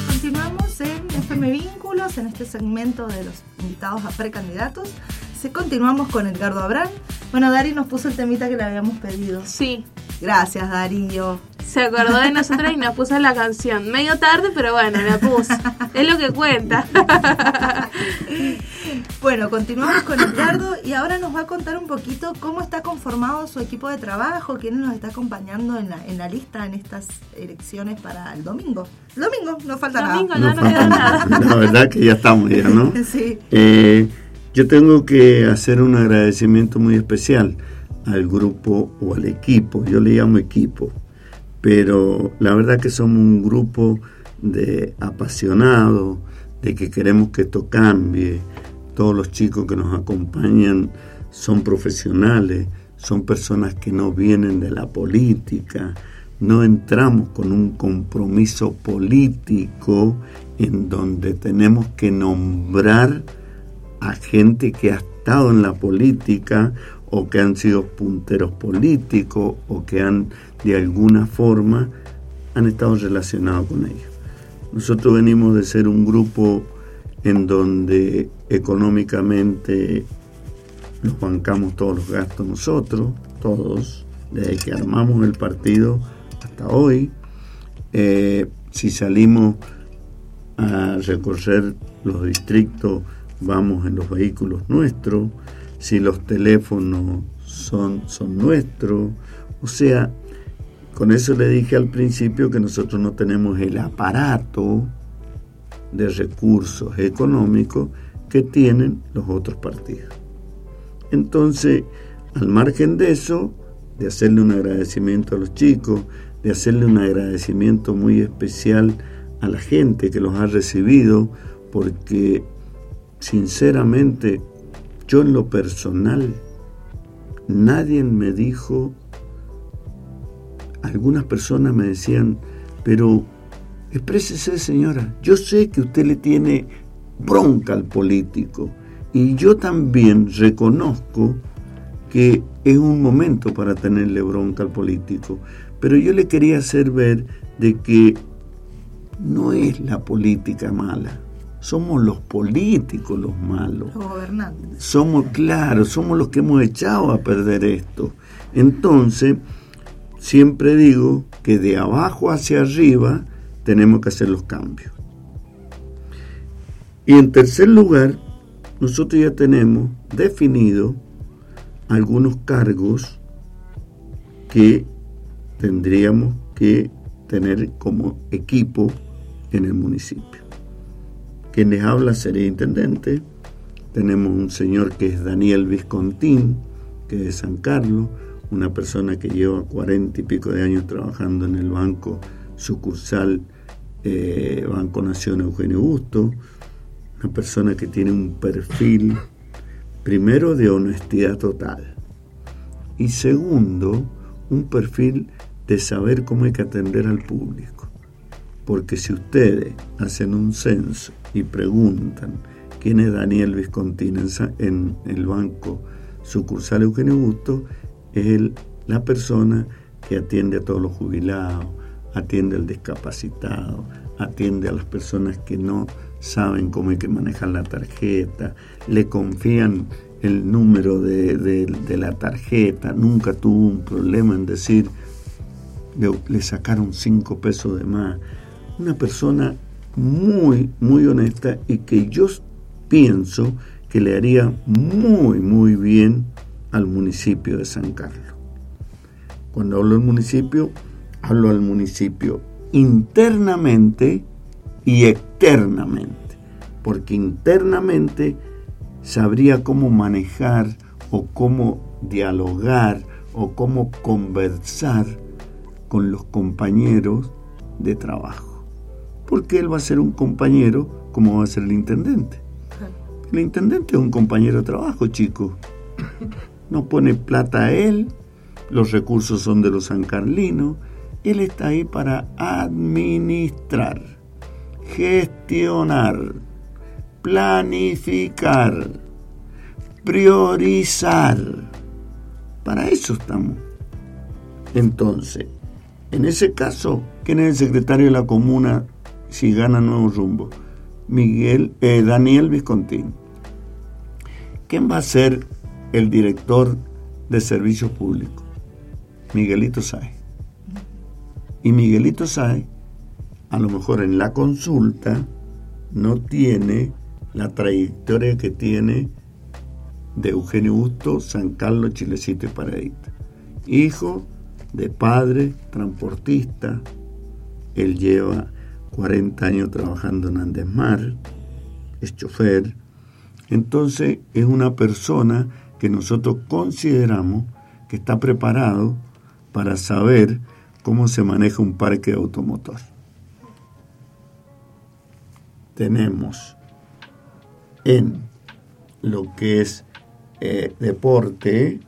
[SPEAKER 3] Continuamos en FM Vínculos, en este segmento de los invitados a precandidatos. Se continuamos con Edgardo Abrán. Bueno, Dari nos puso el temita que le habíamos pedido.
[SPEAKER 2] Sí,
[SPEAKER 3] Gracias, Darío.
[SPEAKER 2] se acordó de nosotros y nos puso la canción. Medio tarde, pero bueno, la puso. Es lo que cuenta. (laughs)
[SPEAKER 3] Bueno, continuamos con Edgardo y ahora nos va a contar un poquito cómo está conformado su equipo de trabajo, quién nos está acompañando en la, en la lista en estas elecciones para el domingo. El domingo, no falta
[SPEAKER 2] Domingo,
[SPEAKER 3] nada.
[SPEAKER 2] no, no queda nada.
[SPEAKER 8] La verdad que ya estamos ya, ¿no? (laughs)
[SPEAKER 3] Sí.
[SPEAKER 8] Eh, yo tengo que hacer un agradecimiento muy especial al grupo o al equipo, yo le llamo equipo, pero la verdad que somos un grupo de apasionados, de que queremos que esto cambie, todos los chicos que nos acompañan son profesionales, son personas que no vienen de la política, no entramos con un compromiso político en donde tenemos que nombrar a gente que ha estado en la política o que han sido punteros políticos o que han de alguna forma han estado relacionados con ellos. Nosotros venimos de ser un grupo en donde económicamente nos bancamos todos los gastos nosotros, todos, desde que armamos el partido hasta hoy. Eh, si salimos a recorrer los distritos, vamos en los vehículos nuestros, si los teléfonos son, son nuestros, o sea, con eso le dije al principio que nosotros no tenemos el aparato de recursos económicos que tienen los otros partidos. Entonces, al margen de eso, de hacerle un agradecimiento a los chicos, de hacerle un agradecimiento muy especial a la gente que los ha recibido, porque sinceramente yo en lo personal, nadie me dijo, algunas personas me decían, pero exprésese señora, yo sé que usted le tiene bronca al político y yo también reconozco que es un momento para tenerle bronca al político, pero yo le quería hacer ver de que no es la política mala, somos los políticos los malos.
[SPEAKER 3] Los gobernantes.
[SPEAKER 8] Somos, claro, somos los que hemos echado a perder esto. Entonces, siempre digo que de abajo hacia arriba tenemos que hacer los cambios. Y en tercer lugar, nosotros ya tenemos definido algunos cargos que tendríamos que tener como equipo en el municipio. Quien les habla sería intendente. Tenemos un señor que es Daniel Viscontín, que es de San Carlos, una persona que lleva cuarenta y pico de años trabajando en el banco sucursal eh, Banco Nación Eugenio Busto, una persona que tiene un perfil, primero, de honestidad total y segundo, un perfil de saber cómo hay que atender al público. Porque si ustedes hacen un censo y preguntan quién es Daniel Sa- en el banco sucursal Eugenio Busto, es el- la persona que atiende a todos los jubilados, atiende al discapacitado, atiende a las personas que no saben cómo hay que manejar la tarjeta, le confían el número de, de- la tarjeta, nunca tuvo un problema en decir, le, le sacaron cinco pesos de más. Una persona muy, muy honesta y que yo pienso que le haría muy, muy bien al municipio de San Carlos. Cuando hablo del municipio, hablo al municipio internamente y externamente, porque internamente sabría cómo manejar o cómo dialogar o cómo conversar con los compañeros de trabajo. Porque él va a ser un compañero como va a ser el intendente. El intendente es un compañero de trabajo, chicos. No pone plata a él, los recursos son de los sancarlinos, él está ahí para administrar, gestionar, planificar, priorizar. Para eso estamos. Entonces, en ese caso, ¿quién es el secretario de la comuna si gana Nuevo Rumbo? Miguel, eh, Daniel Viscontín. ¿Quién va a ser el director de servicios públicos? Miguelito Sáez. Y Miguelito Sáez, a lo mejor en la consulta, no tiene la trayectoria que tiene de Eugenio Busto, San Carlos, Chilecito y Paradita. Hijo de padre transportista, él lleva 40 años trabajando en Andesmar, es chofer, entonces es una persona que nosotros consideramos que está preparado para saber cómo se maneja un parque automotor. Tenemos en lo que es eh, deporte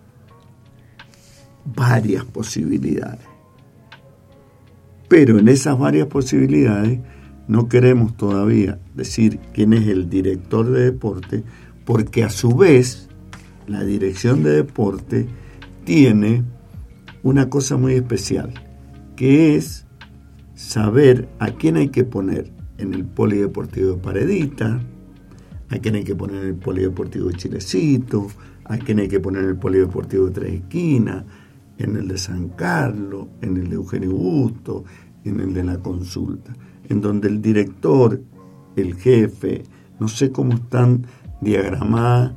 [SPEAKER 8] varias posibilidades. Pero en esas varias posibilidades no queremos todavía decir quién es el director de deporte, porque a su vez la dirección de deporte tiene una cosa muy especial, que es saber a quién hay que poner en el polideportivo de Paredita, a quién hay que poner en el polideportivo de Chilecito, a quién hay que poner en el polideportivo de Tres Esquinas, en el de San Carlos, en el de Eugenio Busto, en el de la consulta, en donde el director, el jefe, no sé cómo están diagramadas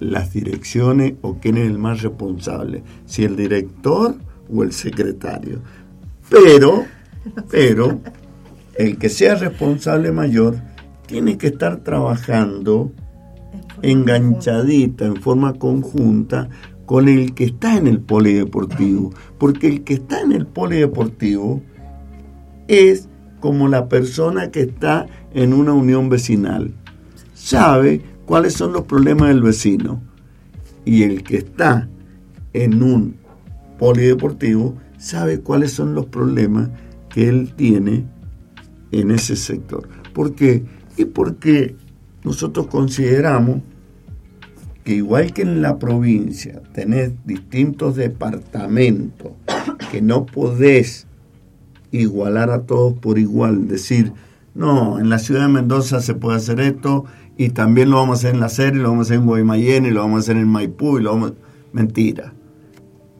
[SPEAKER 8] las direcciones o quién es el más responsable, si el director o el secretario. Pero, pero, el que sea responsable mayor tiene que estar trabajando enganchadita en forma conjunta con el que está en el polideportivo, porque el que está en el polideportivo es como la persona que está en una unión vecinal. Sabe cuáles son los problemas del vecino. Y el que está en un polideportivo sabe cuáles son los problemas que él tiene en ese sector. ¿Por qué? Y porque nosotros consideramos que igual que en la provincia tenés distintos departamentos que no podés igualar a todos por igual, decir, no, en la ciudad de Mendoza se puede hacer esto y también lo vamos a hacer en la serie, lo vamos a hacer en Guaymallén y lo vamos a hacer en Maipú y lo vamos Mentira.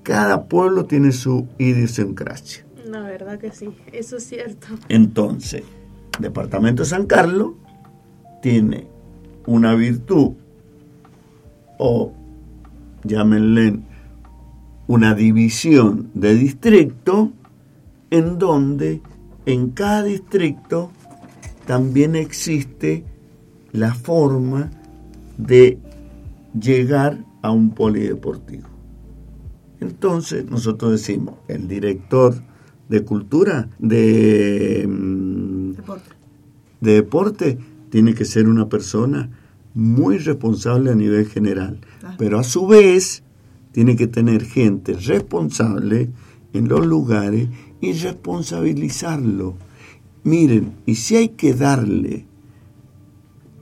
[SPEAKER 8] Cada pueblo tiene su idiosincrasia.
[SPEAKER 2] La verdad que sí, eso es cierto.
[SPEAKER 8] Entonces, Departamento de San Carlos tiene una virtud o llámenle una división de distrito en donde en cada distrito también existe la forma de llegar a un polideportivo. Entonces nosotros decimos, el director de cultura, de, mm,
[SPEAKER 3] Deporte.
[SPEAKER 8] de deporte, tiene que ser una persona muy responsable a nivel general,
[SPEAKER 3] Claro.
[SPEAKER 8] pero a su vez tiene que tener gente responsable en los lugares y responsabilizarlo. Miren, y si hay que darle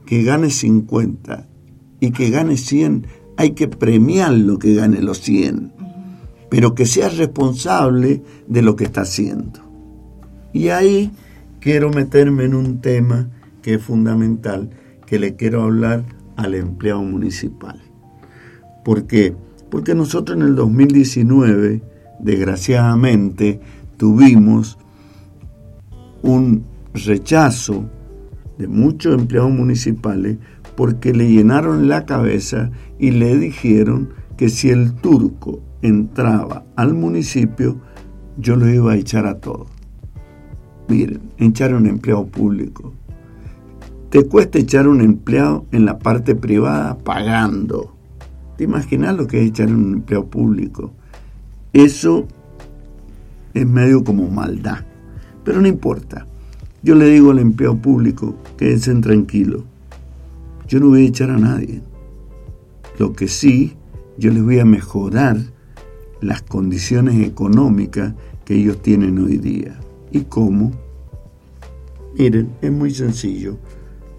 [SPEAKER 8] que gane 50 y que gane 100, hay que premiarlo que gane los 100, pero que sea responsable de lo que está haciendo. Y ahí quiero meterme en un tema que es fundamental, que le quiero hablar al empleado municipal. ¿Por qué? Porque nosotros en el 2019, desgraciadamente, tuvimos un rechazo de muchos empleados municipales porque le llenaron la cabeza y le dijeron que si el turco entraba al municipio, yo lo iba a echar a todos. Miren, echar un empleado público. Te cuesta echar un empleado en la parte privada pagando. ¿Te imaginas lo que es echar un empleado público? Eso es medio como maldad. Pero no importa. Yo le digo al empleado público, quédense tranquilos. Yo no voy a echar a nadie. Lo que sí, yo les voy a mejorar las condiciones económicas que ellos tienen hoy día. ¿Y cómo? Miren, es muy sencillo.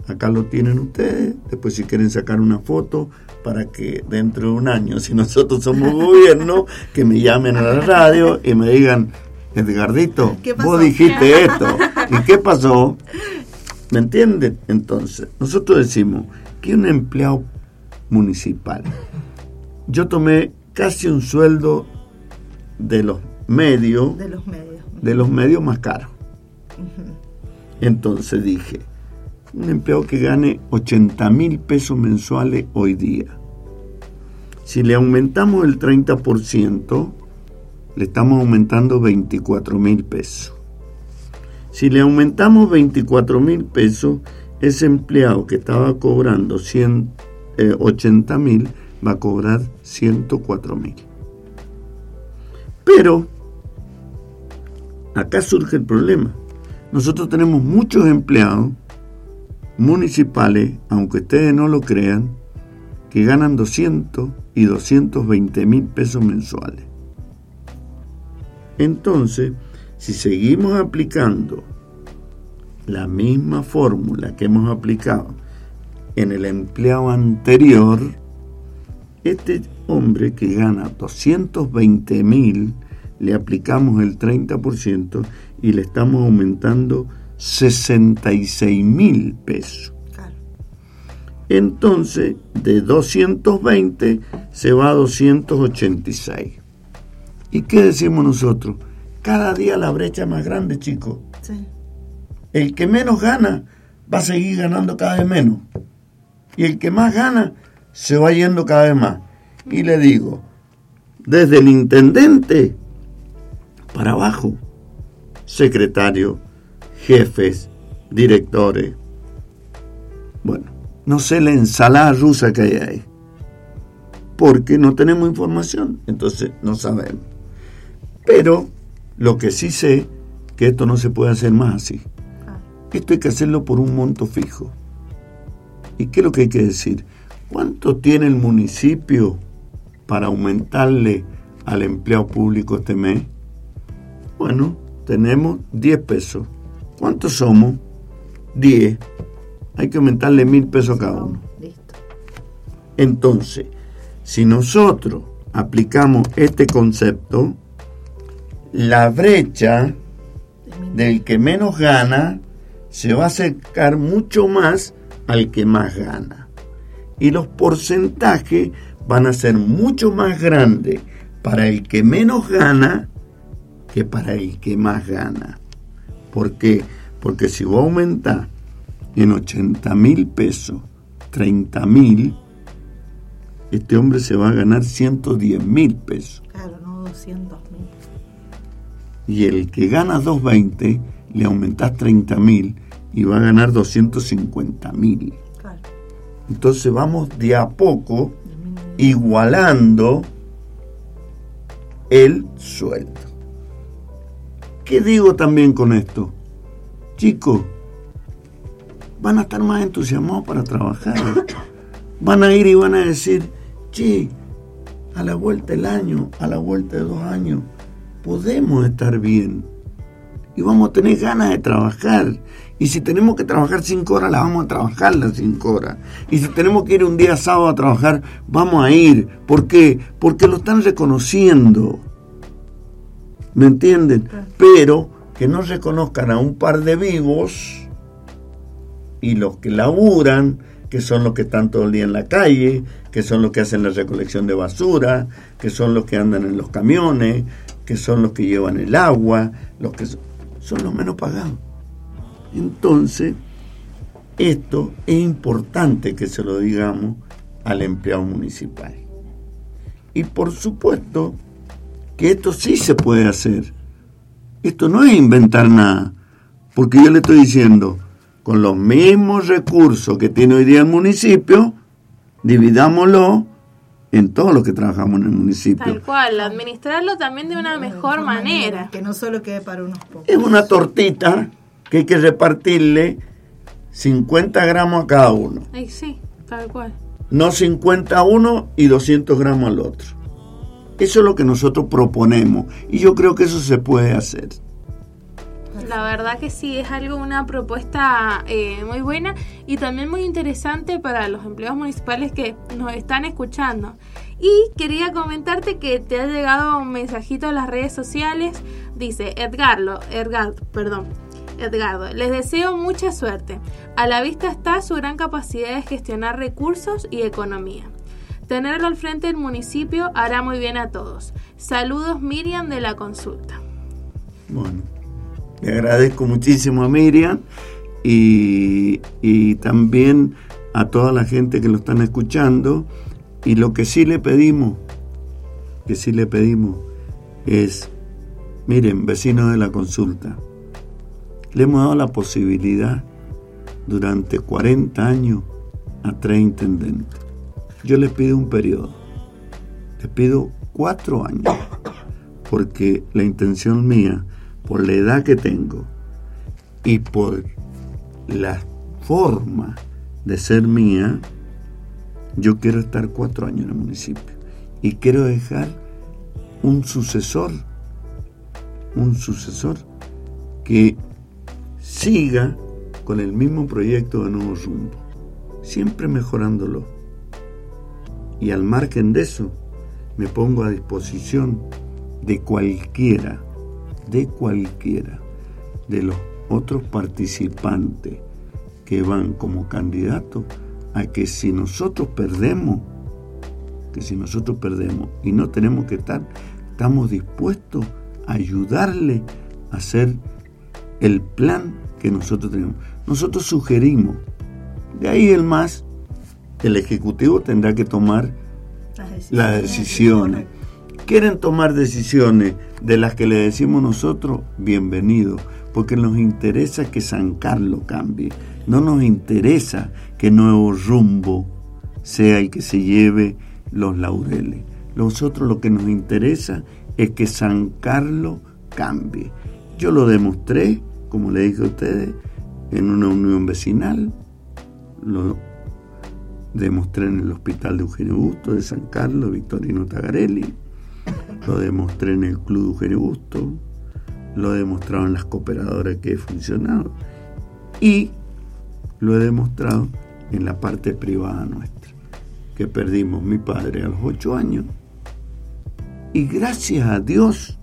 [SPEAKER 8] Acá lo tienen ustedes. Después si quieren sacar una foto para que dentro de un año, si nosotros somos (laughs) gobierno, que me llamen a la radio y me digan, Edgardito, vos dijiste esto. ¿Y qué pasó? ¿Me entienden? Entonces, nosotros decimos que un empleado municipal, yo tomé casi un sueldo de los medios,
[SPEAKER 3] De los medios.
[SPEAKER 8] de los medios más caros. Entonces dije, un empleado que gane 80 mil pesos mensuales hoy día. Si le aumentamos el 30%, le estamos aumentando 24 mil pesos. Si le aumentamos 24 mil pesos, ese empleado que estaba cobrando 100, eh, 80 mil va a cobrar 104 mil. Pero acá surge el problema. Nosotros tenemos muchos empleados municipales, aunque ustedes no lo crean, que ganan 200 y 220 mil pesos mensuales. Entonces, si seguimos aplicando la misma fórmula que hemos aplicado en el empleado anterior, este hombre que gana 220 mil, le aplicamos el 30% y le estamos aumentando 66 mil pesos.
[SPEAKER 3] Claro.
[SPEAKER 8] Entonces, de 220 se va a 286. ¿Y qué decimos nosotros? Cada día la brecha es más grande, chicos.
[SPEAKER 3] Sí.
[SPEAKER 8] El que menos gana va a seguir ganando cada vez menos. Y el que más gana se va yendo cada vez más. Y le digo, desde el intendente para abajo, secretario, jefes, directores. Bueno, no sé la ensalada rusa que hay ahí. porque no tenemos información, entonces no sabemos. Pero lo que sí sé, que esto no se puede hacer más así. Esto hay que hacerlo por un monto fijo. ¿Y qué es lo que hay que decir? ¿Cuánto tiene el municipio para aumentarle al empleado público este mes? Bueno, tenemos 10 pesos. ¿Cuántos somos? 10. Hay que aumentarle mil pesos a cada uno.
[SPEAKER 3] Listo.
[SPEAKER 8] Entonces, si nosotros aplicamos este concepto, la brecha del que menos gana se va a acercar mucho más al que más gana. Y los porcentajes van a ser mucho más grandes para el que menos gana que para el que más gana. ¿Por qué? Porque si vos aumentás en 80 mil pesos 30 mil, este hombre se va a ganar 110 mil pesos.
[SPEAKER 3] Claro, no 200 mil.
[SPEAKER 8] Y el que gana 220, le aumentás 30 mil y va a ganar 250 mil.
[SPEAKER 3] Claro.
[SPEAKER 8] Entonces vamos de a poco igualando el sueldo. ¿Qué digo también con esto? Chicos, van a estar más entusiasmados para trabajar. Van a ir y van a decir, che, a la vuelta del año, a la vuelta de dos años, podemos estar bien. Y vamos a tener ganas de trabajar. Y si tenemos que trabajar cinco horas, las vamos a trabajar las cinco horas. Y si tenemos que ir un día sábado a trabajar, vamos a ir. ¿Por qué? Porque lo están reconociendo. ¿Me entienden? Pero que no reconozcan a un par de vivos y los que laburan, que son los que están todo el día en la calle, que son los que hacen la recolección de basura, que son los que andan en los camiones, que son los que llevan el agua, los que son, son los menos pagados. Entonces, esto es importante que se lo digamos al empleado municipal. Y por supuesto que esto sí se puede hacer. Esto no es inventar nada, porque yo le estoy diciendo, con los mismos recursos que tiene hoy día el municipio, dividámoslo en todos los que trabajamos en el municipio.
[SPEAKER 2] Tal cual, administrarlo también de una mejor manera.
[SPEAKER 3] Que no solo quede para unos pocos.
[SPEAKER 8] Es una tortita que hay que repartirle 50 gramos a cada uno.
[SPEAKER 2] Ay, sí, tal cual.
[SPEAKER 8] No 50 a uno y 200 gramos al otro. Eso es lo que nosotros proponemos y yo creo que eso se puede hacer.
[SPEAKER 2] La verdad que sí, es algo, una propuesta eh, muy buena y también muy interesante para los empleados municipales que nos están escuchando. Y quería comentarte que te ha llegado un mensajito en las redes sociales. Dice Edgardo, Edgar, perdón, Edgardo, les deseo mucha suerte. A la vista está su gran capacidad de gestionar recursos y economía. Tenerlo al frente del municipio hará muy bien a todos. Saludos Miriam de la consulta.
[SPEAKER 8] Bueno, le agradezco muchísimo a Miriam y, y también a toda la gente que lo están escuchando. Y lo que sí le pedimos, que sí le pedimos, es, miren, vecinos de la consulta, le hemos dado la posibilidad durante 40 años a tres intendentes. Yo les pido un periodo, les pido cuatro años, porque la intención mía, por la edad que tengo y por la forma de ser mía, yo quiero estar cuatro años en el municipio y quiero dejar un sucesor, un sucesor que siga con el mismo proyecto de nuevo rumbo, siempre mejorándolo. Y al margen de eso, me pongo a disposición de cualquiera, de cualquiera, de los otros participantes que van como candidatos a que si nosotros perdemos, que si nosotros perdemos y no tenemos que estar, estamos dispuestos a ayudarle a hacer el plan que nosotros tenemos. Nosotros sugerimos, de ahí el más, el Ejecutivo tendrá que tomar las decisiones. ¿Quieren tomar decisiones de las que le decimos nosotros? Bienvenido, porque nos interesa que San Carlos cambie. No nos interesa que Nuevo Rumbo sea el que se lleve los laureles. Nosotros lo que nos interesa es que San Carlos cambie. Yo lo demostré, como le dije a ustedes, en una unión vecinal, lo demostré en el Hospital de Eugenio Busto de San Carlos, Victorino Tagarelli, lo demostré en el Club de Eugenio Busto, lo en las cooperadoras que he funcionado. Y lo he demostrado en la parte privada nuestra, que perdimos mi padre a los ocho años. Y gracias a Dios,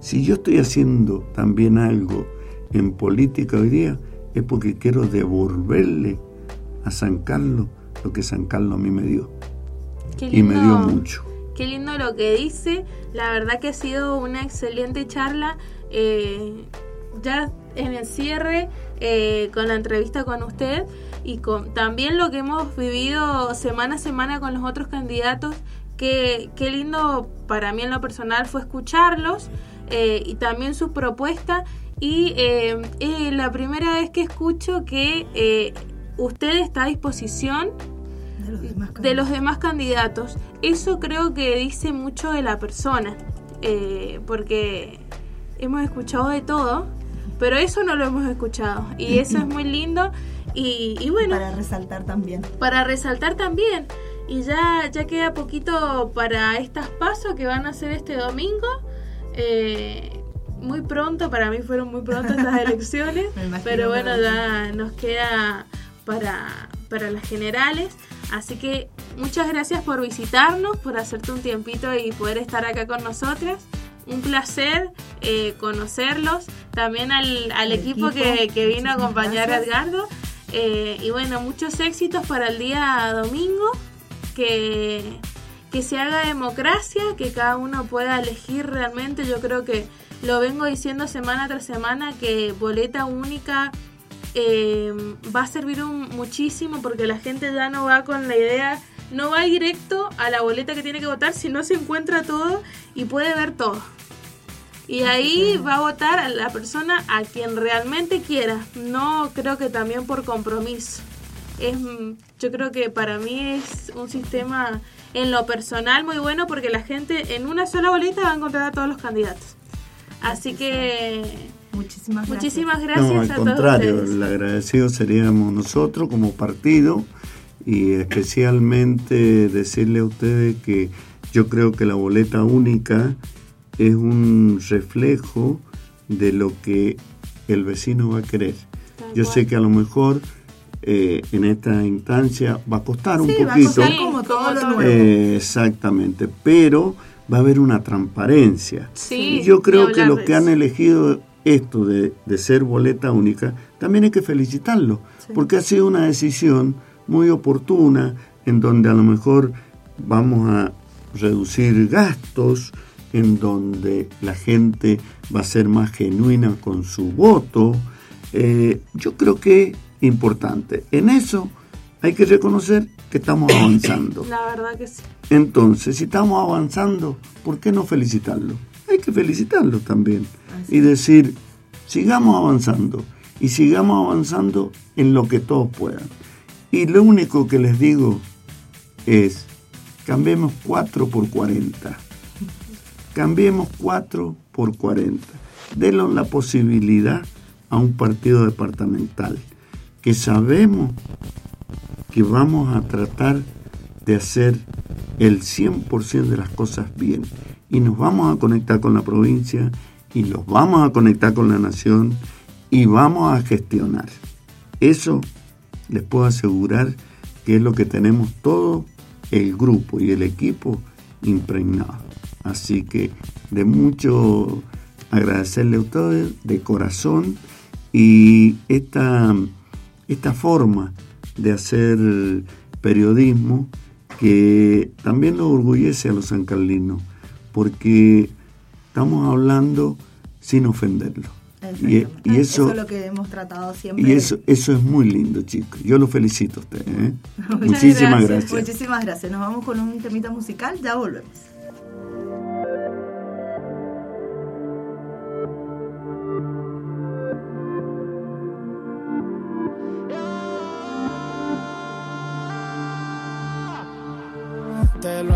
[SPEAKER 8] si yo estoy haciendo también algo en política hoy día, es porque quiero devolverle a San Carlos lo que San Carlos a mí me dio.
[SPEAKER 2] Qué
[SPEAKER 8] Y me dio
[SPEAKER 2] lindo.
[SPEAKER 8] mucho.
[SPEAKER 2] Qué lindo lo que dice. La verdad que ha sido una excelente charla. Eh, ya en el cierre eh, con la entrevista con usted y con también lo que hemos vivido semana a semana con los otros candidatos. Que, qué lindo para mí en lo personal fue escucharlos eh, y también su propuesta. Y eh, eh, la primera vez que escucho que usted está a disposición
[SPEAKER 3] De los demás
[SPEAKER 2] de los demás candidatos. Eso creo que dice mucho de la persona, eh, porque hemos escuchado de todo, pero eso no lo hemos escuchado y eso es muy lindo y, y bueno,
[SPEAKER 3] Para resaltar también.
[SPEAKER 2] para resaltar también. Y ya, ya queda poquito para estas pasos que van a ser este domingo. Eh, muy pronto, para mí fueron muy pronto estas (laughs) elecciones, pero bueno, ya nos queda para, para las generales. Así que muchas gracias por visitarnos, por hacerte un tiempito y poder estar acá con nosotras. Un placer eh, conocerlos. También al, al equipo,
[SPEAKER 3] equipo,
[SPEAKER 2] que, que vino a acompañar a
[SPEAKER 3] gracias.
[SPEAKER 2] Edgardo. Eh, y bueno, muchos éxitos para el día domingo. Que, que se haga democracia, que cada uno pueda elegir realmente. Yo creo que lo vengo diciendo semana tras semana que boleta única eh, va a servir un- muchísimo porque la gente ya no va con la idea, no va directo a la boleta que tiene que votar, sino se encuentra todo y puede ver todo. Y ahí va a votar a la persona a quien realmente quiera, no creo que también por compromiso. Es, yo creo que para mí es un sistema en lo personal muy bueno porque la gente en una sola boleta va a encontrar a todos los candidatos. Así que
[SPEAKER 3] Muchísimas gracias.
[SPEAKER 2] muchísimas gracias
[SPEAKER 8] no, al
[SPEAKER 2] a todos
[SPEAKER 8] contrario,
[SPEAKER 2] ustedes.
[SPEAKER 8] el agradecido seríamos nosotros como partido y especialmente decirle a ustedes que yo creo que la boleta única es un reflejo de lo que el vecino va a querer.
[SPEAKER 2] Tal
[SPEAKER 8] Yo
[SPEAKER 2] cual.
[SPEAKER 8] sé que a lo mejor eh, en esta instancia va a costar un
[SPEAKER 3] Sí, va a
[SPEAKER 8] poquito.
[SPEAKER 3] costar
[SPEAKER 2] Sí,
[SPEAKER 3] como todo lo nuevo.
[SPEAKER 8] Eh, exactamente, pero va a haber una transparencia.
[SPEAKER 2] Sí,
[SPEAKER 8] y yo creo que los que han elegido esto de, de ser boleta única, también hay que felicitarlos, porque ha sido una decisión muy oportuna, en donde a lo mejor vamos a reducir gastos, en donde la gente va a ser más genuina con su voto. Eh, yo creo que es importante. En eso hay que reconocer que estamos avanzando. (coughs)
[SPEAKER 2] La verdad que sí.
[SPEAKER 8] Entonces, si estamos avanzando, ¿por qué no felicitarlo? Hay que felicitarlo también.
[SPEAKER 3] Así
[SPEAKER 8] Y decir, sigamos avanzando. Y sigamos avanzando en lo que todos puedan. Y lo único que les digo es, cambiemos 4 por 40. Cambiemos 4 por 40. Denle la posibilidad a un partido departamental que sabemos que vamos a tratar de hacer el 100% de las cosas bien. Y nos vamos a conectar con la provincia y los vamos a conectar con la nación y vamos a gestionar. Eso les puedo asegurar que es lo que tenemos todo el grupo y el equipo impregnado. Así que de mucho agradecerle a ustedes de corazón y esta, esta forma de hacer periodismo que también nos orgullece a los sancarlinos porque estamos hablando sin ofenderlo. Y,
[SPEAKER 3] Exactamente.
[SPEAKER 8] y eso,
[SPEAKER 3] es lo que hemos tratado siempre.
[SPEAKER 8] y eso, eso es muy lindo, chicos. Yo lo felicito a ustedes. ¿eh? (laughs) Muchísimas
[SPEAKER 2] gracias.
[SPEAKER 8] gracias.
[SPEAKER 3] Muchísimas gracias. Nos vamos con un temita musical. Ya volvemos.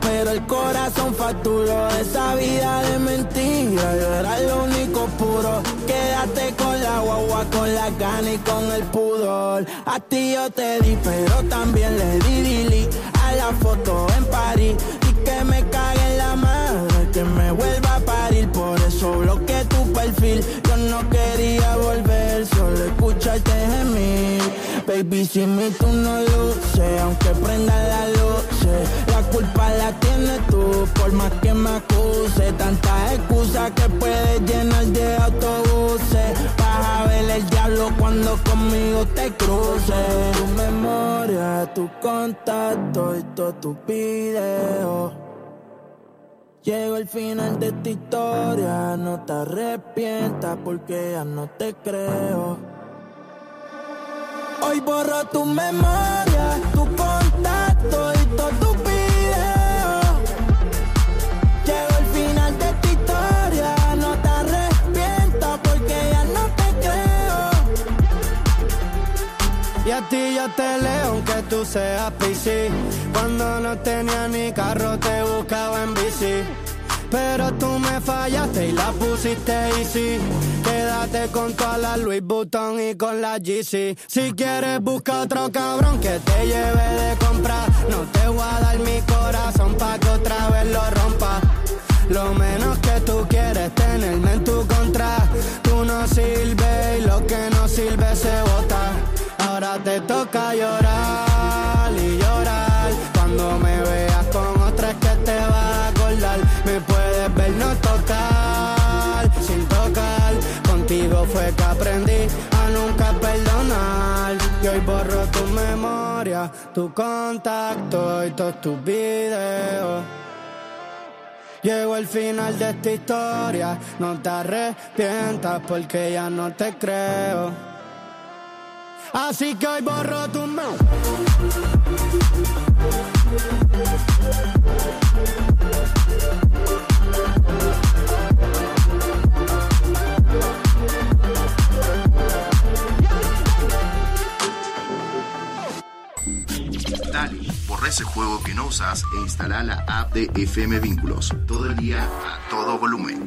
[SPEAKER 10] Pero el corazón facturó. Esa vida de mentira, yo era lo único puro. Quédate con la guagua, con la gana y con el pudor. A ti yo te di, pero también le di dili a la foto en París. Baby, si mi tú no luces, aunque prenda la luz, la culpa la tienes tú, por más que me acuse. Tantas excusas que puedes llenar de autobuses. Vas a ver el diablo cuando conmigo te cruces. Tu memoria, tu contacto y todos tus videos. Llego al final de esta historia, no te arrepientas porque ya no te creo. Hoy borro tu memoria, tu contacto y todos tus videos. Llego al final de esta historia, no te arrepientas porque ya no te creo.
[SPEAKER 11] Y a ti yo te leo aunque tú seas PC. Cuando no tenía ni carro te buscaba en bici. Pero tú me fallaste y la pusiste easy. Quédate con toda la Louis Vuitton y con la GC. Si quieres busca otro cabrón que te lleve de comprar. No te voy a dar mi corazón pa' que otra vez lo rompa. Lo menos que tú quieres tenerme en tu contra. Tú no sirves y lo que no sirve se bota. Ahora te toca llorar Hoy borro tu memoria, tu contacto y todos tus videos. Llego al final de esta historia, no te arrepientas porque ya no te creo. Así que hoy borro tu memoria.
[SPEAKER 6] Borra ese juego que no usas e instala la app de FM Vínculos. Todo el día a todo volumen.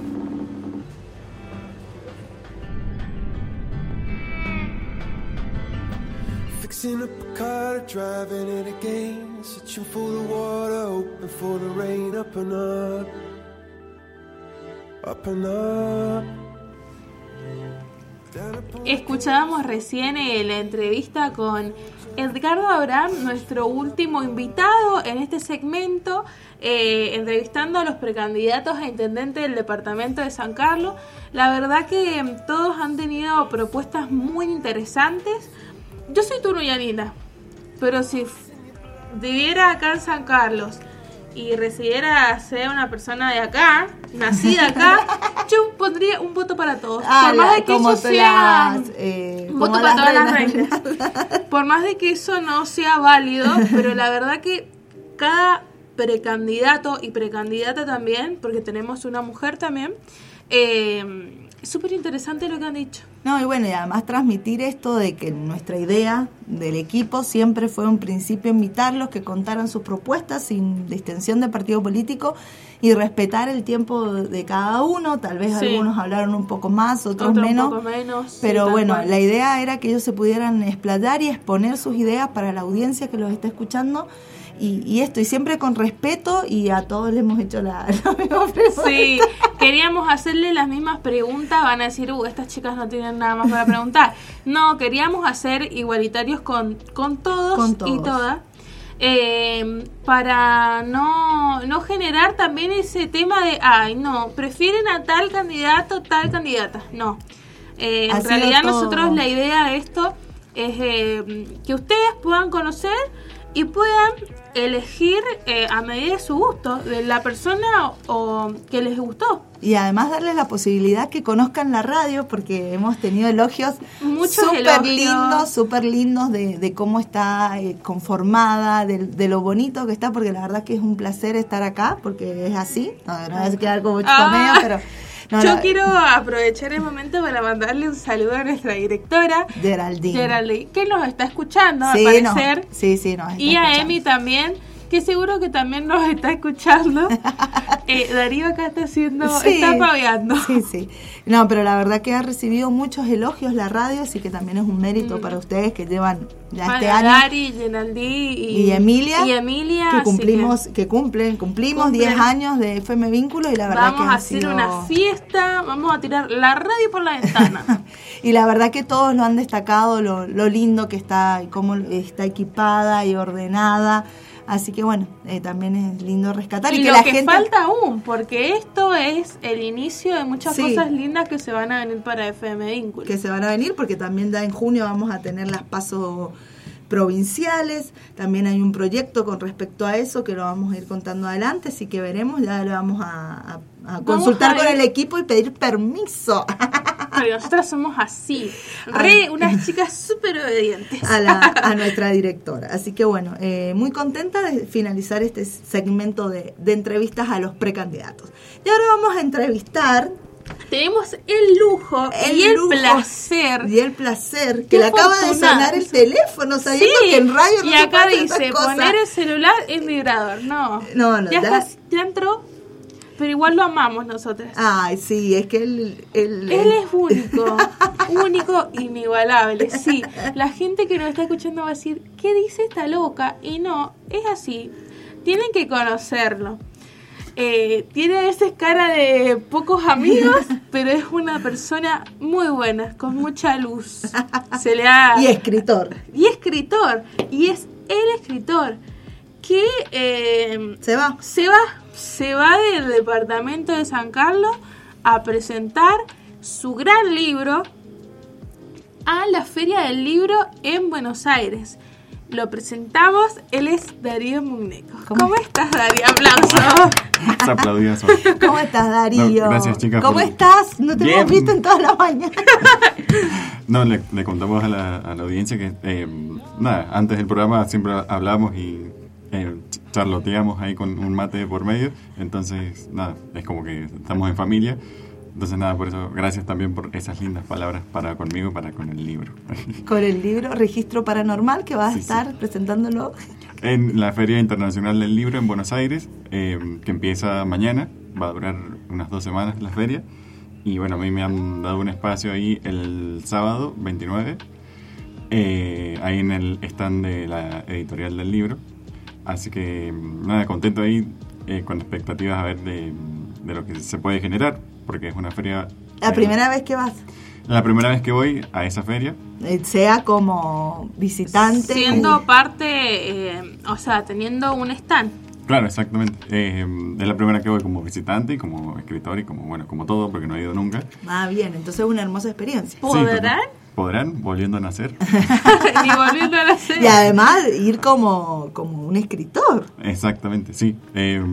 [SPEAKER 5] Fixing up a car, driving it again. Searching for the water, hoping for the rain. Up and up, up and up. Down upon
[SPEAKER 2] Escuchábamos recién eh, la entrevista con Edgardo Abraham, nuestro último invitado en este segmento, eh, entrevistando a los precandidatos a intendente del departamento de San Carlos. La verdad que eh, todos han tenido propuestas muy interesantes. Yo soy turuyanina, pero si viviera acá en San Carlos y residiera ser una persona de acá, nacida acá, (laughs) yo pondría un voto para todos.
[SPEAKER 3] Ah,
[SPEAKER 2] Por más
[SPEAKER 3] la-
[SPEAKER 2] de que
[SPEAKER 3] como
[SPEAKER 2] eso sea
[SPEAKER 3] las, eh,
[SPEAKER 2] un
[SPEAKER 3] como
[SPEAKER 2] voto para todas las
[SPEAKER 3] reinas. (laughs)
[SPEAKER 2] Por más de que eso no sea válido, pero la verdad que cada precandidato y precandidata también, porque tenemos una mujer también, eh, es súper interesante lo que han dicho.
[SPEAKER 3] No, y bueno, y además transmitir esto de que nuestra idea del equipo siempre fue un principio invitarlos que contaran sus propuestas sin distinción de partido político y respetar el tiempo de cada uno. Tal vez
[SPEAKER 2] Sí.
[SPEAKER 3] algunos hablaron un poco más, otros
[SPEAKER 2] Otro un
[SPEAKER 3] menos.
[SPEAKER 2] poco menos, sí,
[SPEAKER 3] pero bueno,
[SPEAKER 2] cual.
[SPEAKER 3] la idea era que ellos se pudieran explayar y exponer sus ideas para la audiencia que los está escuchando. Y, y esto, y siempre con respeto, y a todos les hemos hecho la, (laughs) la misma pregunta.
[SPEAKER 2] Sí, queríamos hacerle las mismas preguntas. Van a decir, uh, estas chicas no tienen nada más para preguntar. No, queríamos hacer igualitarios con, con todos
[SPEAKER 3] Con
[SPEAKER 2] y todas. eh, para no, no generar también ese tema de, ay, no, prefieren a tal candidato, tal candidata. No. Eh, en realidad
[SPEAKER 3] todo.
[SPEAKER 2] nosotros la idea de esto es eh, que ustedes puedan conocer y puedan elegir eh, a medida de su gusto, de la persona o, que les gustó.
[SPEAKER 3] Y además darles la posibilidad que conozcan la radio, porque hemos tenido elogios súper lindos, súper lindos de, de cómo está eh, conformada, de, de lo bonito que está, porque la verdad que es un placer estar acá, porque es así. No, no es quedar como chico
[SPEAKER 2] Ah,
[SPEAKER 3] medio, pero... (laughs) no,
[SPEAKER 2] Yo
[SPEAKER 3] la-
[SPEAKER 2] quiero aprovechar el momento para mandarle un saludo a nuestra directora,
[SPEAKER 3] Geraldine.
[SPEAKER 2] Geraldine, que nos está escuchando,
[SPEAKER 3] Sí,
[SPEAKER 2] al
[SPEAKER 3] no,
[SPEAKER 2] parecer.
[SPEAKER 3] sí, sí, nos está
[SPEAKER 2] y a
[SPEAKER 3] escuchando.
[SPEAKER 2] Emi también, que seguro que también nos está escuchando. (laughs) Eh, Darío acá está haciendo,
[SPEAKER 3] Sí.
[SPEAKER 2] está paveando.
[SPEAKER 3] Sí, sí. No, pero la verdad que ha recibido muchos elogios la radio, así que también es un mérito para ustedes que llevan ya este año.
[SPEAKER 2] Dari, Genaldi y,
[SPEAKER 3] y Emilia,
[SPEAKER 2] y Emilia,
[SPEAKER 3] que cumplimos, que, cumplen, cumplimos
[SPEAKER 2] Cumplen.
[SPEAKER 3] 10 años de FM Vínculo y la verdad
[SPEAKER 2] vamos
[SPEAKER 3] que
[SPEAKER 2] a
[SPEAKER 3] ha
[SPEAKER 2] hacer
[SPEAKER 3] sido-
[SPEAKER 2] una fiesta, vamos a tirar la radio por la ventana. (laughs)
[SPEAKER 3] y la verdad que todos lo han destacado, lo, lo lindo que está y cómo está equipada y ordenada. Así que bueno, eh, también es lindo rescatar. Y,
[SPEAKER 2] y
[SPEAKER 3] que
[SPEAKER 2] lo
[SPEAKER 3] la
[SPEAKER 2] que
[SPEAKER 3] gente.
[SPEAKER 2] falta aún, porque esto es el inicio de muchas
[SPEAKER 3] Sí.
[SPEAKER 2] cosas lindas que se van a venir para FM Vínculo.
[SPEAKER 3] que se van a venir porque también ya en junio vamos a tener las pasos provinciales, también hay un proyecto con respecto a eso que lo vamos a ir contando adelante, así que veremos, ya lo vamos a, a- a consultar
[SPEAKER 2] a
[SPEAKER 3] con el equipo y pedir permiso (laughs)
[SPEAKER 2] Pero nosotras somos así, re unas chicas súper obedientes.
[SPEAKER 3] a, la, (laughs) a nuestra directora. Así que bueno, eh, muy contenta de finalizar este segmento de, de entrevistas a los precandidatos. Y ahora vamos a entrevistar
[SPEAKER 2] Tenemos el lujo
[SPEAKER 3] El
[SPEAKER 2] y el
[SPEAKER 3] lujo
[SPEAKER 2] placer.
[SPEAKER 3] y el placer que le acaba de sonar el teléfono, sabiendo
[SPEAKER 2] Sí,
[SPEAKER 3] que en radio no
[SPEAKER 2] y acá dice poner el celular en vibrador. No,
[SPEAKER 3] No, no,
[SPEAKER 2] ya,
[SPEAKER 3] ya-
[SPEAKER 2] está- ya entró, pero igual lo amamos nosotras.
[SPEAKER 3] Ay, sí, es que él... él,
[SPEAKER 2] Él es único, (laughs) único, inigualable. Sí, la gente que nos está escuchando va a decir, ¿qué dice esta loca? Y no, es así. Tienen que conocerlo. Eh, tiene a veces cara de pocos amigos, (laughs) pero es una persona muy buena, con mucha luz. Se le ha...
[SPEAKER 3] Y escritor.
[SPEAKER 2] Y escritor. Y es el escritor que eh,
[SPEAKER 3] Se va.
[SPEAKER 2] se va, se va del departamento de San Carlos a presentar su gran libro a la Feria del Libro en Buenos Aires. Lo presentamos, él es Darío Mugneco. ¿Cómo, estás, Darío? Aplauso. (laughs)
[SPEAKER 12] Se eso.
[SPEAKER 3] ¿Cómo estás, Darío?
[SPEAKER 12] No, gracias, chicas,
[SPEAKER 3] ¿Cómo
[SPEAKER 12] por-
[SPEAKER 3] estás? No te
[SPEAKER 12] Bien.
[SPEAKER 3] hemos visto en toda la mañana. (laughs)
[SPEAKER 12] No, le, le contamos a la, a la audiencia que, eh, nada, antes del programa siempre hablamos y eh, charloteamos ahí con un mate por medio. Entonces, nada, es como que estamos en familia. Entonces, nada, por eso, gracias también por esas lindas palabras para conmigo para con el libro. (laughs)
[SPEAKER 3] Con el libro Registro Paranormal que vas a
[SPEAKER 12] Sí, sí.
[SPEAKER 3] estar presentándolo.
[SPEAKER 12] en la Feria Internacional del Libro en Buenos Aires, eh, que empieza mañana, va a durar unas dos semanas la feria. Y bueno, a mí me han dado un espacio ahí el sábado 29, eh, ahí en el stand de la editorial del libro. Así que nada, contento ahí, eh, con expectativas a ver de, de lo que se puede generar, porque es una feria...
[SPEAKER 3] La
[SPEAKER 12] eh,
[SPEAKER 3] primera vez que vas,
[SPEAKER 12] La primera vez que voy a esa feria.
[SPEAKER 3] eh, sea como visitante.
[SPEAKER 2] Siendo parte, eh, o sea, teniendo un stand.
[SPEAKER 12] Claro, exactamente. Eh, es la primera que voy como visitante y como escritor y como, bueno, como todo, porque no he ido nunca.
[SPEAKER 3] Ah, bien, entonces es una hermosa experiencia.
[SPEAKER 2] ¿Podrán?
[SPEAKER 12] ¿Podrán? Volviendo a nacer. (laughs)
[SPEAKER 2] Ni volviendo a hacer.
[SPEAKER 3] Y además ir como, como un escritor.
[SPEAKER 12] Exactamente, sí. Eh,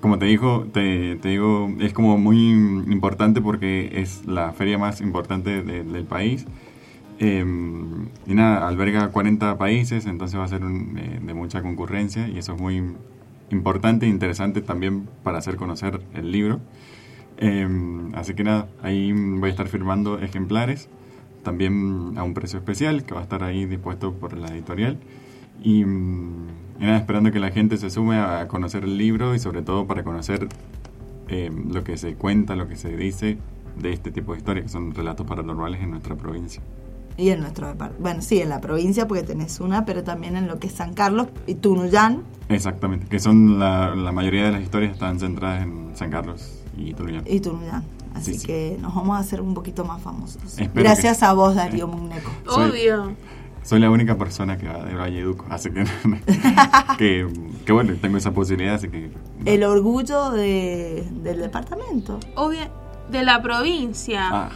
[SPEAKER 12] como te dijo, te, te digo, es como muy importante porque es la feria más importante de- del país. Eh, y nada, alberga 40 países, entonces va a ser un, eh, de mucha concurrencia y eso es muy importante e interesante también para hacer conocer el libro. Eh, así que nada, ahí voy a estar firmando ejemplares, también a un precio especial que va a estar ahí dispuesto por la editorial. Y, mm, y nada, esperando que la gente se sume a conocer el libro y sobre todo para conocer eh, lo que se cuenta, lo que se dice de este tipo de historias, que son relatos paranormales en nuestra provincia.
[SPEAKER 3] Y en nuestro. Bueno, sí, en la provincia porque tenés una, pero también en lo que es San Carlos y Tunuyán.
[SPEAKER 12] Exactamente, que son la, la mayoría de las historias están centradas en San Carlos y Tunuyán.
[SPEAKER 3] Así
[SPEAKER 12] Sí, sí.
[SPEAKER 3] que nos vamos a hacer un poquito más famosos.
[SPEAKER 12] Espero
[SPEAKER 3] Gracias
[SPEAKER 12] que-
[SPEAKER 3] a vos, Darío Mugneco.
[SPEAKER 2] Obvio.
[SPEAKER 12] Soy la única persona que va de Valleduco, así que, (laughs) que, que bueno, tengo esa posibilidad, así que
[SPEAKER 3] El orgullo de, del departamento.
[SPEAKER 2] Obvio. De la provincia.
[SPEAKER 12] ah,